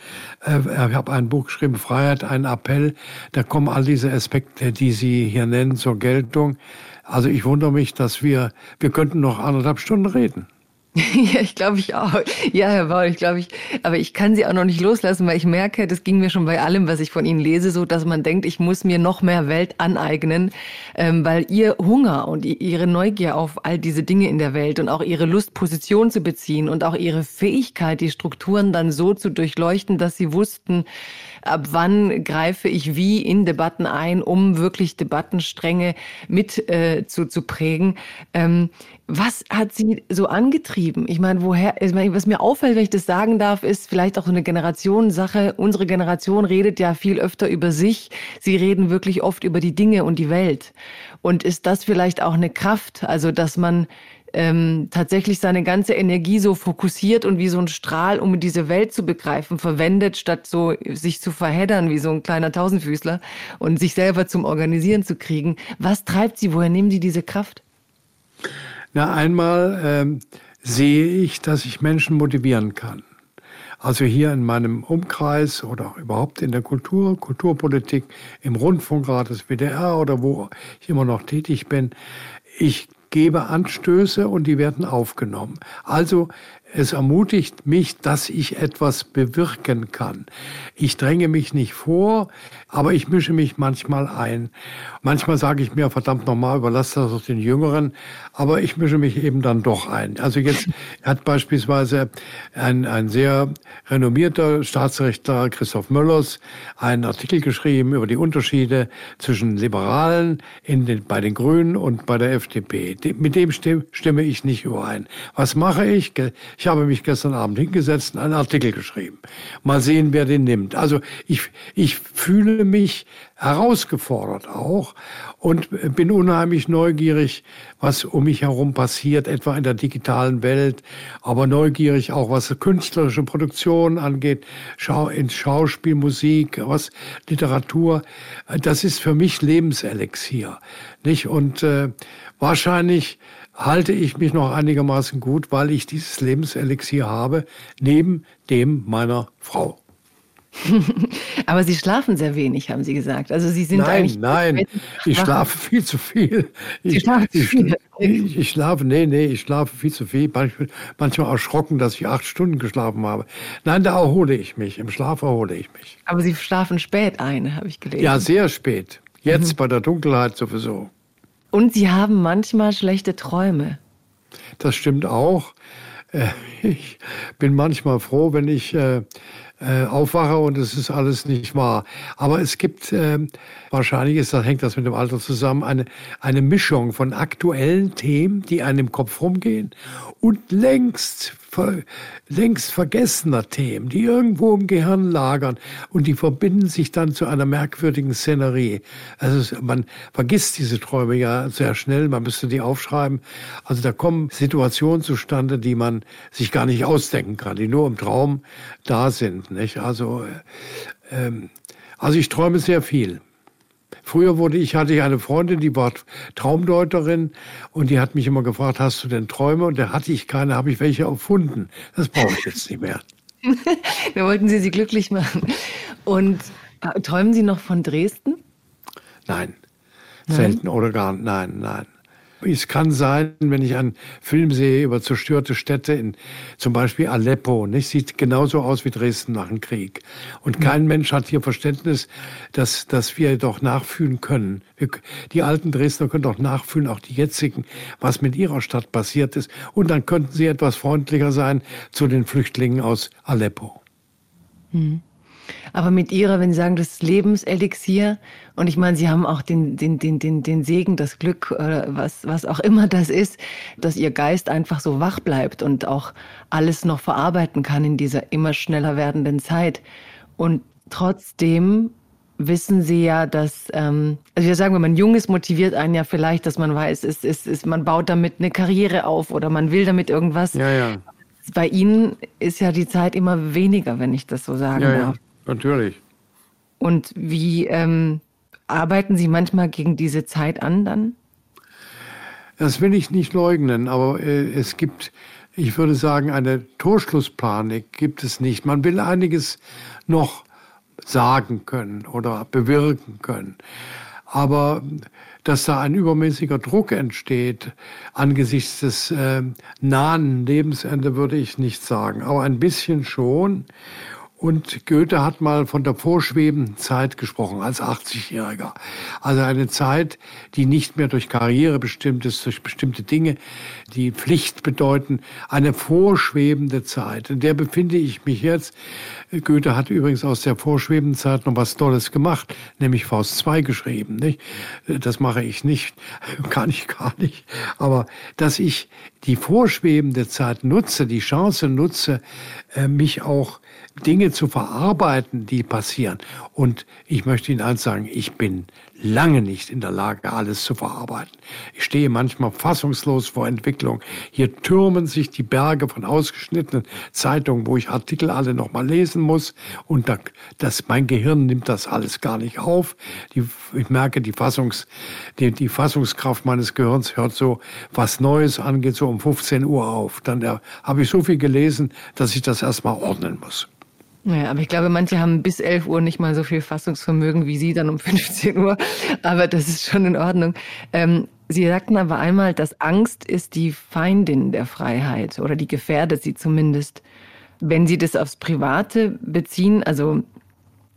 Äh, ich habe ein Buch geschrieben, Freiheit, ein Appell. Da kommen all diese Aspekte, die Sie hier nennen, zur Geltung. Also ich wundere mich, dass wir, wir könnten noch anderthalb Stunden reden. Ja, ich glaube ich auch. Ja, Herr Baul, ich glaube ich, aber ich kann Sie auch noch nicht loslassen, weil ich merke, das ging mir schon bei allem, was ich von Ihnen lese, so, dass man denkt, ich muss mir noch mehr Welt aneignen, ähm, weil Ihr Hunger und Ihre Neugier auf all diese Dinge in der Welt und auch Ihre Lust, Position zu beziehen und auch Ihre Fähigkeit, die Strukturen dann so zu durchleuchten, dass Sie wussten, ab wann greife ich wie in Debatten ein, um wirklich Debattenstränge mit äh, zu, zu prägen. Ähm, was hat Sie so angetrieben? Ich meine, woher, ich meine, was mir auffällt, wenn ich das sagen darf, ist vielleicht auch so eine Generationensache. Unsere Generation redet ja viel öfter über sich. Sie reden wirklich oft über die Dinge und die Welt. Und ist das vielleicht auch eine Kraft? Also, dass man ähm, tatsächlich seine ganze Energie so fokussiert und wie so ein Strahl, um diese Welt zu begreifen, verwendet, statt so sich zu verheddern wie so ein kleiner Tausendfüßler und sich selber zum Organisieren zu kriegen. Was treibt Sie? Woher nehmen Sie diese Kraft? Na, einmal ähm, sehe ich, dass ich Menschen motivieren kann. Also hier in meinem Umkreis oder überhaupt in der Kultur, Kulturpolitik, im Rundfunkrat des WDR oder wo ich immer noch tätig bin. Ich gebe Anstöße und die werden aufgenommen. Also es ermutigt mich, dass ich etwas bewirken kann. Ich dränge mich nicht vor, aber ich mische mich manchmal ein. Manchmal sage ich mir, verdammt nochmal, überlasse das doch den Jüngeren, aber ich mische mich eben dann doch ein. Also jetzt hat beispielsweise ein, ein sehr renommierter Staatsrechtler, Christoph Möllers, einen Artikel geschrieben über die Unterschiede zwischen Liberalen in den, bei den Grünen und bei der FDP. Mit dem stimme ich nicht überein. Was mache ich? Ich habe mich gestern Abend hingesetzt und einen Artikel geschrieben. Mal sehen, wer den nimmt. Also ich, ich fühle mich herausgefordert auch und bin unheimlich neugierig, was um mich herum passiert, etwa in der digitalen Welt, aber neugierig auch, was künstlerische Produktion angeht, Schau in Schauspiel, Musik, was Literatur. Das ist für mich Lebenselixier, nicht? Und äh, wahrscheinlich halte ich mich noch einigermaßen gut, weil ich dieses Lebenselixier habe, neben dem meiner Frau. Aber Sie schlafen sehr wenig, haben Sie gesagt. Also Sie sind nein, eigentlich. Nein, ich schlafe viel zu viel. Ich, Sie schlafen zu viel. Ich, ich, schlafe, nee, nee, ich schlafe viel zu viel. Manchmal, manchmal erschrocken, dass ich acht Stunden geschlafen habe. Nein, da erhole ich mich. Im Schlaf erhole ich mich. Aber Sie schlafen spät ein, habe ich gelesen. Ja, sehr spät. Jetzt mhm. bei der Dunkelheit sowieso. Und Sie haben manchmal schlechte Träume. Das stimmt auch. Äh, ich bin manchmal froh, wenn ich äh, äh, aufwache und es ist alles nicht wahr. Aber es gibt, äh, wahrscheinlich ist, das, hängt das mit dem Alter zusammen, eine, eine Mischung von aktuellen Themen, die einem im Kopf rumgehen und längst, längst vergessener Themen, die irgendwo im Gehirn lagern und die verbinden sich dann zu einer merkwürdigen Szenerie. Also man vergisst diese Träume ja sehr schnell, man müsste die aufschreiben. Also da kommen Situationen zustande, die man sich gar nicht ausdenken kann, die nur im Traum da sind. Nicht? Also, äh, ähm, also ich träume sehr viel. Früher wurde ich, hatte ich eine Freundin, die war Traumdeuterin und die hat mich immer gefragt, hast du denn Träume? Und da hatte ich keine, habe ich welche erfunden. Das brauche ich jetzt nicht mehr. Wir wollten Sie sie glücklich machen. Und träumen Sie noch von Dresden? Nein. Nein. Selten oder gar nicht. Nein, nein. Es kann sein, wenn ich einen Film sehe über zerstörte Städte in zum Beispiel Aleppo, nicht? sieht genauso aus wie Dresden nach dem Krieg. Und kein Mensch hat hier Verständnis, dass, dass wir doch nachfühlen können. Wir, die alten Dresdner können doch nachfühlen, auch die jetzigen, was mit ihrer Stadt passiert ist. Und dann könnten sie etwas freundlicher sein zu den Flüchtlingen aus Aleppo. Mhm. Aber mit ihrer, wenn Sie sagen, das Lebenselixier, und ich meine, Sie haben auch den, den, den, den, den Segen, das Glück, was, was auch immer das ist, dass Ihr Geist einfach so wach bleibt und auch alles noch verarbeiten kann in dieser immer schneller werdenden Zeit. Und trotzdem wissen Sie ja, dass, ähm, also wir sagen, wenn man jung ist, motiviert einen ja vielleicht, dass man weiß, es ist, ist, man baut damit eine Karriere auf oder man will damit irgendwas. Ja, ja. Bei Ihnen ist ja die Zeit immer weniger, wenn ich das so sagen ja, darf. Ja. Natürlich. Und wie ähm, arbeiten Sie manchmal gegen diese Zeit an dann? Das will ich nicht leugnen, aber äh, es gibt, ich würde sagen, eine Torschlusspanik gibt es nicht. Man will einiges noch sagen können oder bewirken können. Aber dass da ein übermäßiger Druck entsteht angesichts des äh, nahen Lebensende, würde ich nicht sagen. Aber ein bisschen schon. Und Goethe hat mal von der vorschwebenden Zeit gesprochen, als 80-Jähriger. Also eine Zeit, die nicht mehr durch Karriere bestimmt ist, durch bestimmte Dinge, die Pflicht bedeuten. Eine vorschwebende Zeit. In der befinde ich mich jetzt. Goethe hat übrigens aus der vorschwebenden Zeit noch was Tolles gemacht, nämlich Faust II geschrieben. Nicht? Das mache ich nicht, kann ich gar nicht. Aber dass ich die vorschwebende Zeit nutze, die Chance nutze, äh, mich auch Dinge zu verarbeiten, die passieren. Und ich möchte Ihnen eins sagen, ich bin lange nicht in der Lage, alles zu verarbeiten. Ich stehe manchmal fassungslos vor Entwicklung. Hier türmen sich die Berge von ausgeschnittenen Zeitungen, wo ich Artikel alle nochmal lesen muss. Und da, das, mein Gehirn nimmt das alles gar nicht auf. Die, ich merke, die, Fassungs, die, die Fassungskraft meines Gehirns hört so, was Neues angeht, so um 15 Uhr auf. Dann äh, habe ich so viel gelesen, dass ich das erstmal ordnen muss. Ja, aber ich glaube, manche haben bis 11 Uhr nicht mal so viel Fassungsvermögen wie Sie dann um 15 Uhr. Aber das ist schon in Ordnung. Ähm, Sie sagten aber einmal, dass Angst ist die Feindin der Freiheit oder die gefährdet sie zumindest. Wenn Sie das aufs Private beziehen, also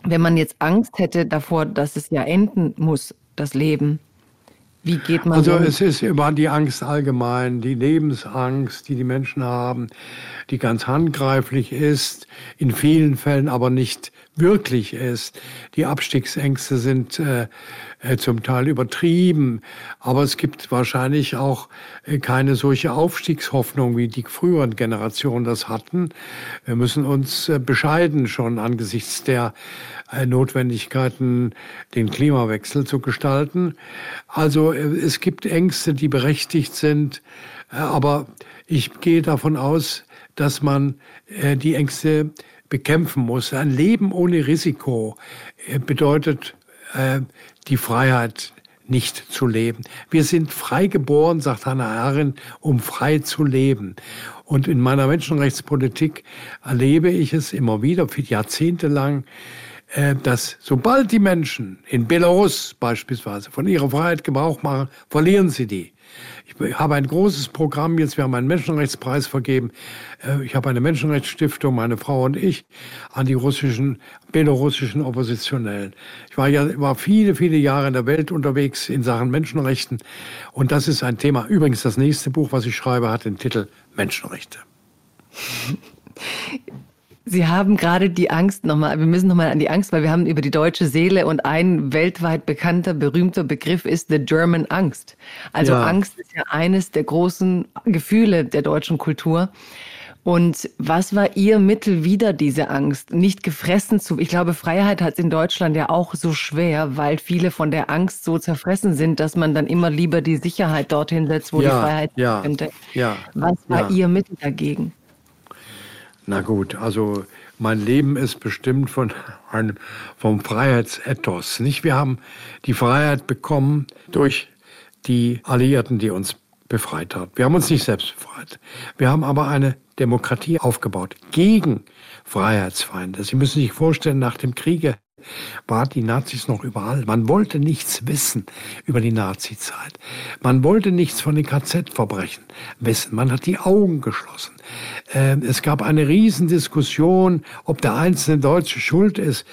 wenn man jetzt Angst hätte davor, dass es ja enden muss, das Leben, wie geht man Also es ist immer die Angst allgemein, die Lebensangst, die die Menschen haben, die ganz handgreiflich ist, in vielen Fällen aber nicht wirklich ist. Die Abstiegsängste sind äh, äh, zum Teil übertrieben, aber es gibt wahrscheinlich auch äh, keine solche Aufstiegshoffnung, wie die früheren Generationen das hatten. Wir müssen uns äh, bescheiden schon angesichts der äh, Notwendigkeiten, den Klimawechsel zu gestalten. Also äh, es gibt Ängste, die berechtigt sind, äh, aber ich gehe davon aus, dass man die Ängste bekämpfen muss. Ein Leben ohne Risiko bedeutet die Freiheit nicht zu leben. Wir sind frei geboren, sagt Hannah Arendt, um frei zu leben. Und in meiner Menschenrechtspolitik erlebe ich es immer wieder, für Jahrzehnte lang, äh, dass sobald die Menschen in Belarus beispielsweise von ihrer Freiheit Gebrauch machen, verlieren sie die. Ich habe ein großes Programm jetzt, wir haben einen Menschenrechtspreis vergeben. Äh, ich habe eine Menschenrechtsstiftung, meine Frau und ich, an die russischen, belarussischen Oppositionellen. Ich war ja war viele, viele Jahre in der Welt unterwegs in Sachen Menschenrechten. Und das ist ein Thema. Übrigens, das nächste Buch, was ich schreibe, hat den Titel Menschenrechte. Sie haben gerade die Angst nochmal, wir müssen nochmal an die Angst, weil wir haben über die deutsche Seele und ein weltweit bekannter, berühmter Begriff ist the German Angst. Also ja. Angst ist ja eines der großen Gefühle der deutschen Kultur. Und was war Ihr Mittel wieder diese Angst? Nicht gefressen zu, ich glaube, Freiheit hat es in Deutschland ja auch so schwer, weil viele von der Angst so zerfressen sind, dass man dann immer lieber die Sicherheit dorthin setzt, wo ja, die Freiheit ja, könnte. Ja, was war ja. Ihr Mittel dagegen? Na gut, also mein Leben ist bestimmt von einem, vom Freiheitsethos. Nicht? Wir haben die Freiheit bekommen durch die Alliierten, die uns befreit haben. Wir haben uns nicht selbst befreit. Wir haben aber eine Demokratie aufgebaut gegen Freiheitsfeinde. Sie müssen sich vorstellen, nach dem Kriege waren die Nazis noch überall. Man wollte nichts wissen über die Nazizeit. Man wollte nichts von den KZ-Verbrechen wissen. Man hat die Augen geschlossen. Ähm, es gab eine Riesendiskussion, ob der einzelne Deutsche schuld ist.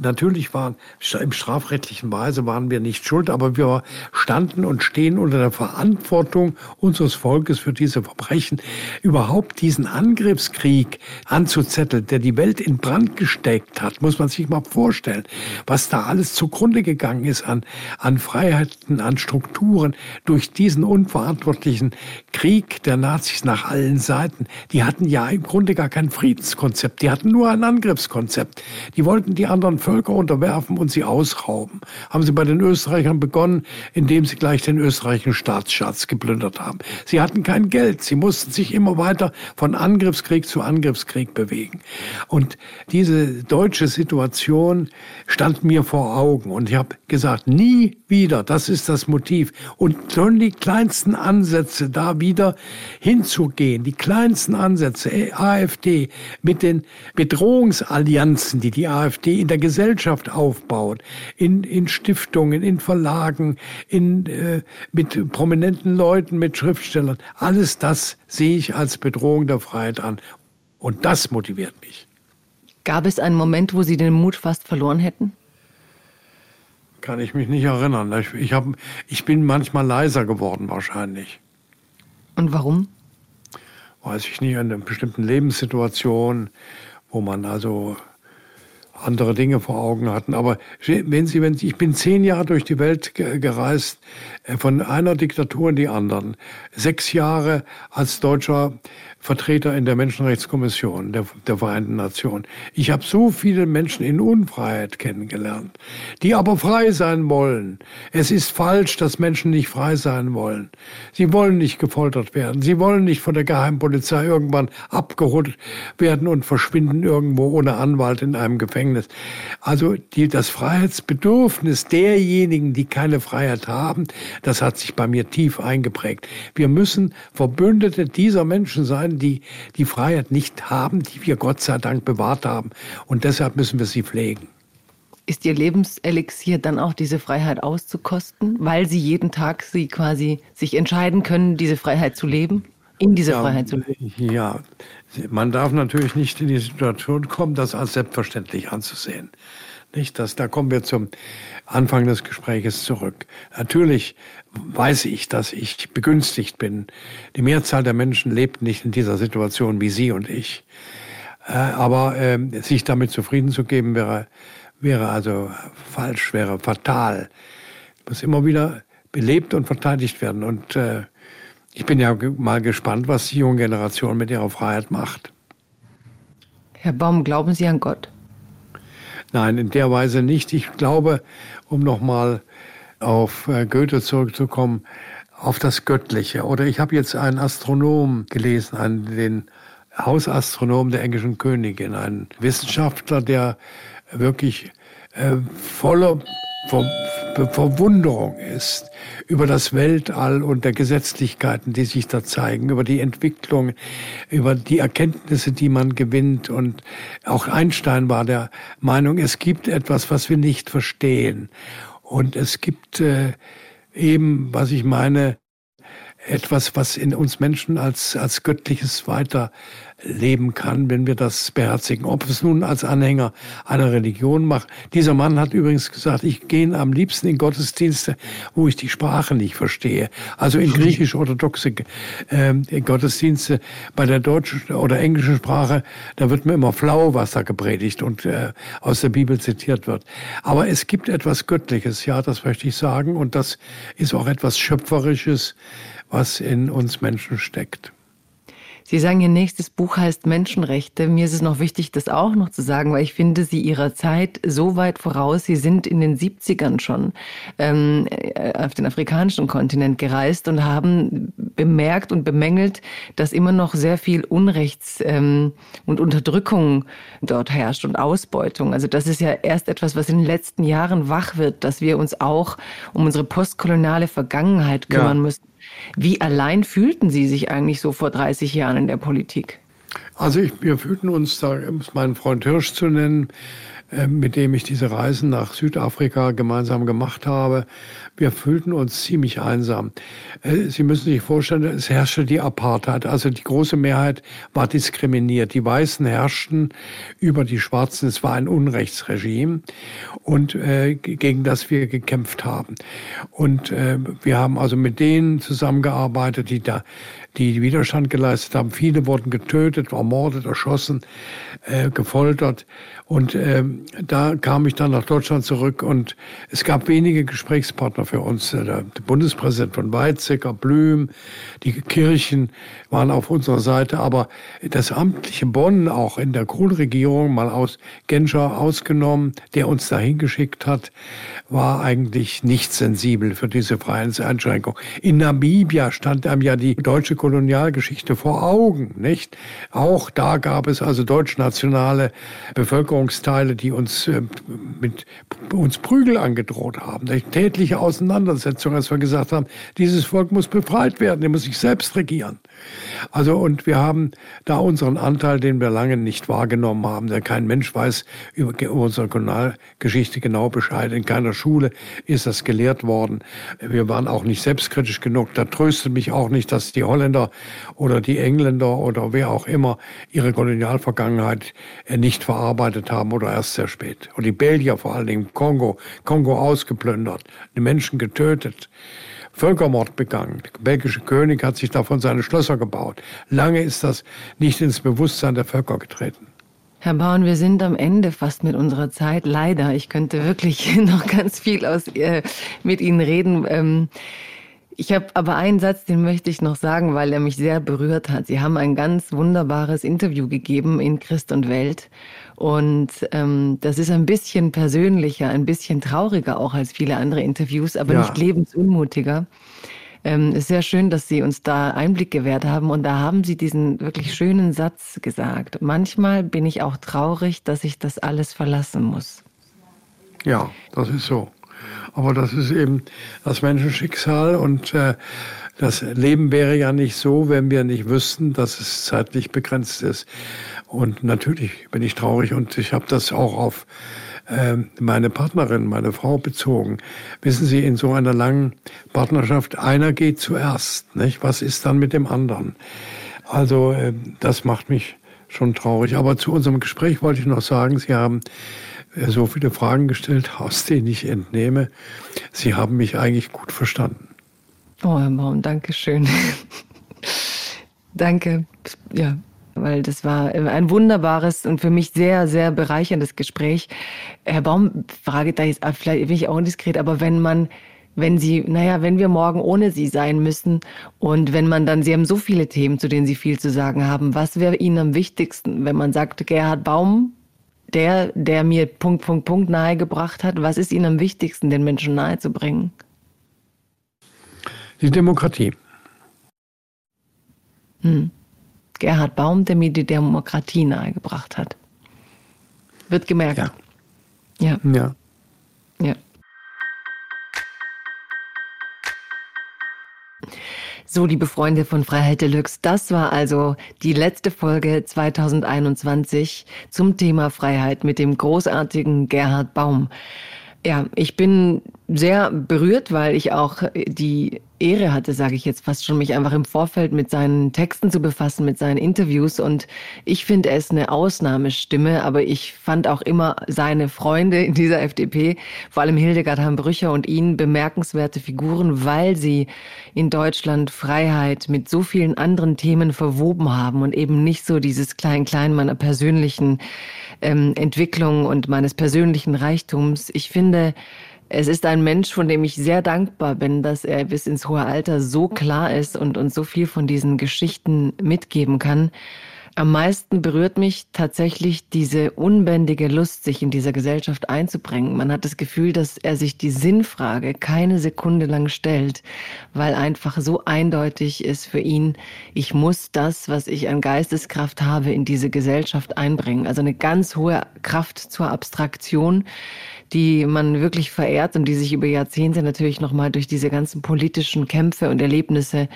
Natürlich waren im strafrechtlichen Weise waren wir nicht schuld, aber wir standen und stehen unter der Verantwortung unseres Volkes für diese Verbrechen. Überhaupt diesen Angriffskrieg anzuzetteln, der die Welt in Brand gesteckt hat, muss man sich mal vorstellen, was da alles zugrunde gegangen ist an, an Freiheiten, an Strukturen durch diesen unverantwortlichen Krieg der Nazis nach allen Seiten. Die hatten ja im Grunde gar kein Friedenskonzept. Die hatten nur ein Angriffskonzept. Die wollten die anderen Völker unterwerfen und sie ausrauben. Haben sie bei den Österreichern begonnen, indem sie gleich den österreichischen Staatsschatz geplündert haben. Sie hatten kein Geld. Sie mussten sich immer weiter von Angriffskrieg zu Angriffskrieg bewegen. Und diese deutsche Situation stand mir vor Augen. Und ich habe gesagt, nie wieder, das ist das Motiv. Und schon die kleinsten Ansätze da wieder hinzugehen, die kleinsten Ansätze, äh, AfD, mit den Bedrohungsallianzen, die die AfD in der Gesellschaft aufbaut, in, in Stiftungen, in Verlagen, in, äh, mit prominenten Leuten, mit Schriftstellern, alles das sehe ich als Bedrohung der Freiheit an. Und das motiviert mich. Gab es einen Moment, wo Sie den Mut fast verloren hätten? Kann ich mich nicht erinnern. Ich, ich, hab, ich bin manchmal leiser geworden wahrscheinlich. Und warum? Weiß ich nicht, in einer bestimmten Lebenssituation, wo man also andere Dinge vor Augen hatten. Aber wenn Sie, wenn Sie, ich bin zehn Jahre durch die Welt gereist, äh, von einer Diktatur in die anderen. Sechs Jahre als deutscher Vertreter in der Menschenrechtskommission der, der Vereinten Nationen. Ich habe so viele Menschen in Unfreiheit kennengelernt, die aber frei sein wollen. Es ist falsch, dass Menschen nicht frei sein wollen. Sie wollen nicht gefoltert werden. Sie wollen nicht von der Geheimpolizei irgendwann abgeholt werden und verschwinden irgendwo ohne Anwalt in einem Gefängnis. Also die, das Freiheitsbedürfnis derjenigen, die keine Freiheit haben, das hat sich bei mir tief eingeprägt. Wir müssen Verbündete dieser Menschen sein, die die Freiheit nicht haben, die wir Gott sei Dank bewahrt haben. Und deshalb müssen wir sie pflegen. ist Ihr Lebenselixier dann auch diese Freiheit auszukosten, weil Sie jeden Tag Sie quasi sich entscheiden können, diese Freiheit zu leben, in diese ja, Freiheit zu leben? Ja, man darf natürlich nicht in die Situation kommen, das als selbstverständlich anzusehen. Nicht, dass, da kommen wir zum Anfang des Gespräches zurück. Natürlich weiß ich, dass ich begünstigt bin. Die Mehrzahl der Menschen lebt nicht in dieser Situation wie Sie und ich. Äh, aber äh, sich damit zufrieden zu geben, wäre, wäre also falsch, wäre fatal. Muss immer wieder belebt und verteidigt werden. Und äh, ich bin ja mal gespannt, was die junge Generation mit ihrer Freiheit macht. Herr Baum, glauben Sie an Gott? Nein, in der Weise nicht. Ich glaube, um nochmal auf äh, Goethe zurückzukommen, auf das Göttliche. Oder ich habe jetzt einen Astronom gelesen, einen, den Hausastronom der englischen Königin, einen Wissenschaftler, der wirklich äh, voller Ver Verwunderung ist über das Weltall und der Gesetzlichkeiten, die sich da zeigen, über die Entwicklung, über die Erkenntnisse, die man gewinnt. Und auch Einstein war der Meinung, es gibt etwas, was wir nicht verstehen. Und es gibt äh, eben, was ich meine, etwas, was in uns Menschen als, als Göttliches weiter leben kann, wenn wir das beherzigen. Ob es nun als Anhänger einer Religion macht. Dieser Mann hat übrigens gesagt, ich gehe am liebsten in Gottesdienste, wo ich die Sprache nicht verstehe. Also in griechisch-orthodoxe äh, Gottesdienste. Bei der deutschen oder englischen Sprache, da wird mir immer flau, was da gepredigt und äh, aus der Bibel zitiert wird. Aber es gibt etwas Göttliches, ja, das möchte ich sagen. Und das ist auch etwas Schöpferisches, was in uns Menschen steckt. Sie sagen, Ihr nächstes Buch heißt Menschenrechte. Mir ist es noch wichtig, das auch noch zu sagen, weil ich finde Sie Ihrer Zeit so weit voraus. Sie sind in den 70ern schon ähm, äh, auf den afrikanischen Kontinent gereist und haben bemerkt und bemängelt, dass immer noch sehr viel Unrechts ähm, und Unterdrückung dort herrscht und Ausbeutung. Also das ist ja erst etwas, was in den letzten Jahren wach wird, dass wir uns auch um unsere postkoloniale Vergangenheit kümmern ja. müssen wie allein fühlten Sie sich eigentlich so vor 30 Jahren in der Politik? Also ich, wir fühlten uns, da um meinen Freund Hirsch zu nennen, äh, mit dem ich diese Reisen nach Südafrika gemeinsam gemacht habe. Wir fühlten uns ziemlich einsam. Äh, Sie müssen sich vorstellen, es herrschte die Apartheid. Also die große Mehrheit war diskriminiert. Die Weißen herrschten über die Schwarzen. Es war ein Unrechtsregime und äh, gegen das wir gekämpft haben. Und äh, wir haben also mit denen zusammengearbeitet, die da die Widerstand geleistet haben. Viele wurden getötet, ermordet, erschossen, äh, gefoltert. Und ähm, da kam ich dann nach Deutschland zurück und es gab wenige Gesprächspartner für uns. Äh, der Bundespräsident von Weizsäcker, Blüm, die Kirchen waren auf unserer Seite, aber das amtliche Bonn auch in der Kohl-Regierung, mal aus Genscher ausgenommen, der uns dahin geschickt hat, war eigentlich nicht sensibel für diese Freiheitseinschränkung. In Namibia stand einem ja die deutsche Kolonialgeschichte vor Augen, nicht? Auch da gab es also deutschnationale Bevölkerungsteile, die uns äh, mit uns Prügel angedroht haben. Tätliche Auseinandersetzungen, als wir gesagt haben, dieses Volk muss befreit werden, der muss sich selbst regieren. Also und wir haben da unseren Anteil, den wir lange nicht wahrgenommen haben, der kein Mensch weiß über unsere Kolonialgeschichte genau Bescheid. In keiner Schule ist das gelehrt worden. Wir waren auch nicht selbstkritisch genug. Da tröstet mich auch nicht, dass die Holländer oder die Engländer oder wer auch immer ihre Kolonialvergangenheit äh, nicht verarbeitet haben oder erst sehr spät. Und die Belgier vor allen Dingen, Kongo, Kongo ausgeplündert, die Menschen getötet. Völkermord begangen. Der belgische König hat sich davon seine Schlösser gebaut. Lange ist das nicht ins Bewusstsein der Völker getreten. Herr Braun, wir sind am Ende fast mit unserer Zeit. Leider, ich könnte wirklich noch ganz viel aus, äh, mit Ihnen reden. Ähm, ich habe aber einen Satz, den möchte ich noch sagen, weil er mich sehr berührt hat. Sie haben ein ganz wunderbares Interview gegeben in Christ und Welt. Und ähm, das ist ein bisschen persönlicher, ein bisschen trauriger auch als viele andere Interviews, aber ja. nicht lebensunmutiger. Ähm, ist sehr schön, dass Sie uns da Einblick gewährt haben. Und da haben Sie diesen wirklich schönen Satz gesagt. Manchmal bin ich auch traurig, dass ich das alles verlassen muss. Ja, das ist so. Aber das ist eben das Menschenschicksal und äh, das Leben wäre ja nicht so, wenn wir nicht wüssten, dass es zeitlich begrenzt ist. Und natürlich bin ich traurig und ich habe das auch auf äh, meine Partnerin, meine Frau bezogen. Wissen Sie, in so einer langen Partnerschaft, einer geht zuerst. Nicht? Was ist dann mit dem anderen? Also äh, das macht mich schon traurig. Aber zu unserem Gespräch wollte ich noch sagen, Sie haben äh, so viele Fragen gestellt, aus denen ich entnehme, Sie haben mich eigentlich gut verstanden. Oh, Herr Baum, danke schön. danke. Ja, weil das war ein wunderbares und für mich sehr, sehr bereicherndes Gespräch. Herr Baum, frage da jetzt, vielleicht bin ich auch indiskret, aber wenn man wenn Sie, naja, wenn wir morgen ohne Sie sein müssen und wenn man dann, Sie haben so viele Themen, zu denen Sie viel zu sagen haben, was wäre Ihnen am wichtigsten, wenn man sagt, Gerhard Baum, der, der mir Punkt, Punkt, Punkt nahegebracht hat, was ist Ihnen am wichtigsten, den Menschen nahezubringen? Die Demokratie. Hm. Gerhard Baum, der mir die Demokratie nahegebracht hat. Wird gemerkt. Ja. Ja. Ja. ja. So, liebe Freunde von Freiheit Deluxe, das war also die letzte Folge 2021 zum Thema Freiheit mit dem großartigen Gerhard Baum. Ja, ich bin sehr berührt, weil ich auch die Ehre hatte, sage ich jetzt fast schon, mich einfach im Vorfeld mit seinen Texten zu befassen, mit seinen Interviews. Und ich finde, er ist eine Ausnahmestimme, aber ich fand auch immer seine Freunde in dieser FDP, vor allem Hildegard Hambrücher und ihn, bemerkenswerte Figuren, weil sie in Deutschland Freiheit mit so vielen anderen Themen verwoben haben und eben nicht so dieses Klein-Klein meiner persönlichen ähm, Entwicklung und meines persönlichen Reichtums. Ich finde, es ist ein Mensch, von dem ich sehr dankbar bin, dass er bis ins hohe Alter so klar ist und uns so viel von diesen Geschichten mitgeben kann. Am meisten berührt mich tatsächlich diese unbändige Lust, sich in dieser Gesellschaft einzubringen. Man hat das Gefühl, dass er sich die Sinnfrage keine Sekunde lang stellt, weil einfach so eindeutig ist für ihn, ich muss das, was ich an Geisteskraft habe, in diese Gesellschaft einbringen. Also eine ganz hohe Kraft zur Abstraktion, die man wirklich verehrt und die sich über Jahrzehnte natürlich nochmal durch diese ganzen politischen Kämpfe und Erlebnisse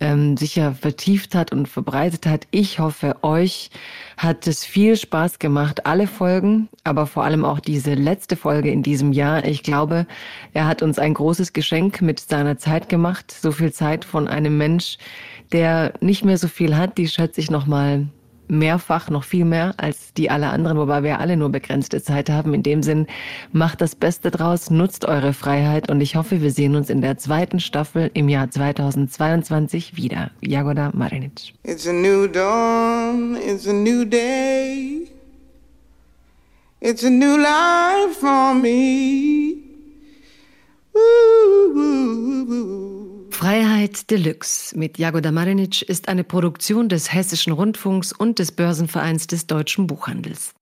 ähm, sicher vertieft hat und verbreitet hat. Ich hoffe, euch hat es viel Spaß gemacht, alle Folgen, aber vor allem auch diese letzte Folge in diesem Jahr. Ich glaube, er hat uns ein großes Geschenk mit seiner Zeit gemacht. So viel Zeit von einem Mensch, der nicht mehr so viel hat. Die schätze ich nochmal mehrfach, noch viel mehr als die alle anderen, wobei wir alle nur begrenzte Zeit haben. In dem Sinn, macht das Beste draus, nutzt eure Freiheit und ich hoffe, wir sehen uns in der zweiten Staffel im Jahr 2022 wieder. Jagoda Marinic. It's a new dawn, it's a new day. It's a new life for me. Ooh, ooh, ooh, Freiheit Deluxe mit Jagoda Marinic ist eine Produktion des Hessischen Rundfunks und des Börsenvereins des deutschen Buchhandels.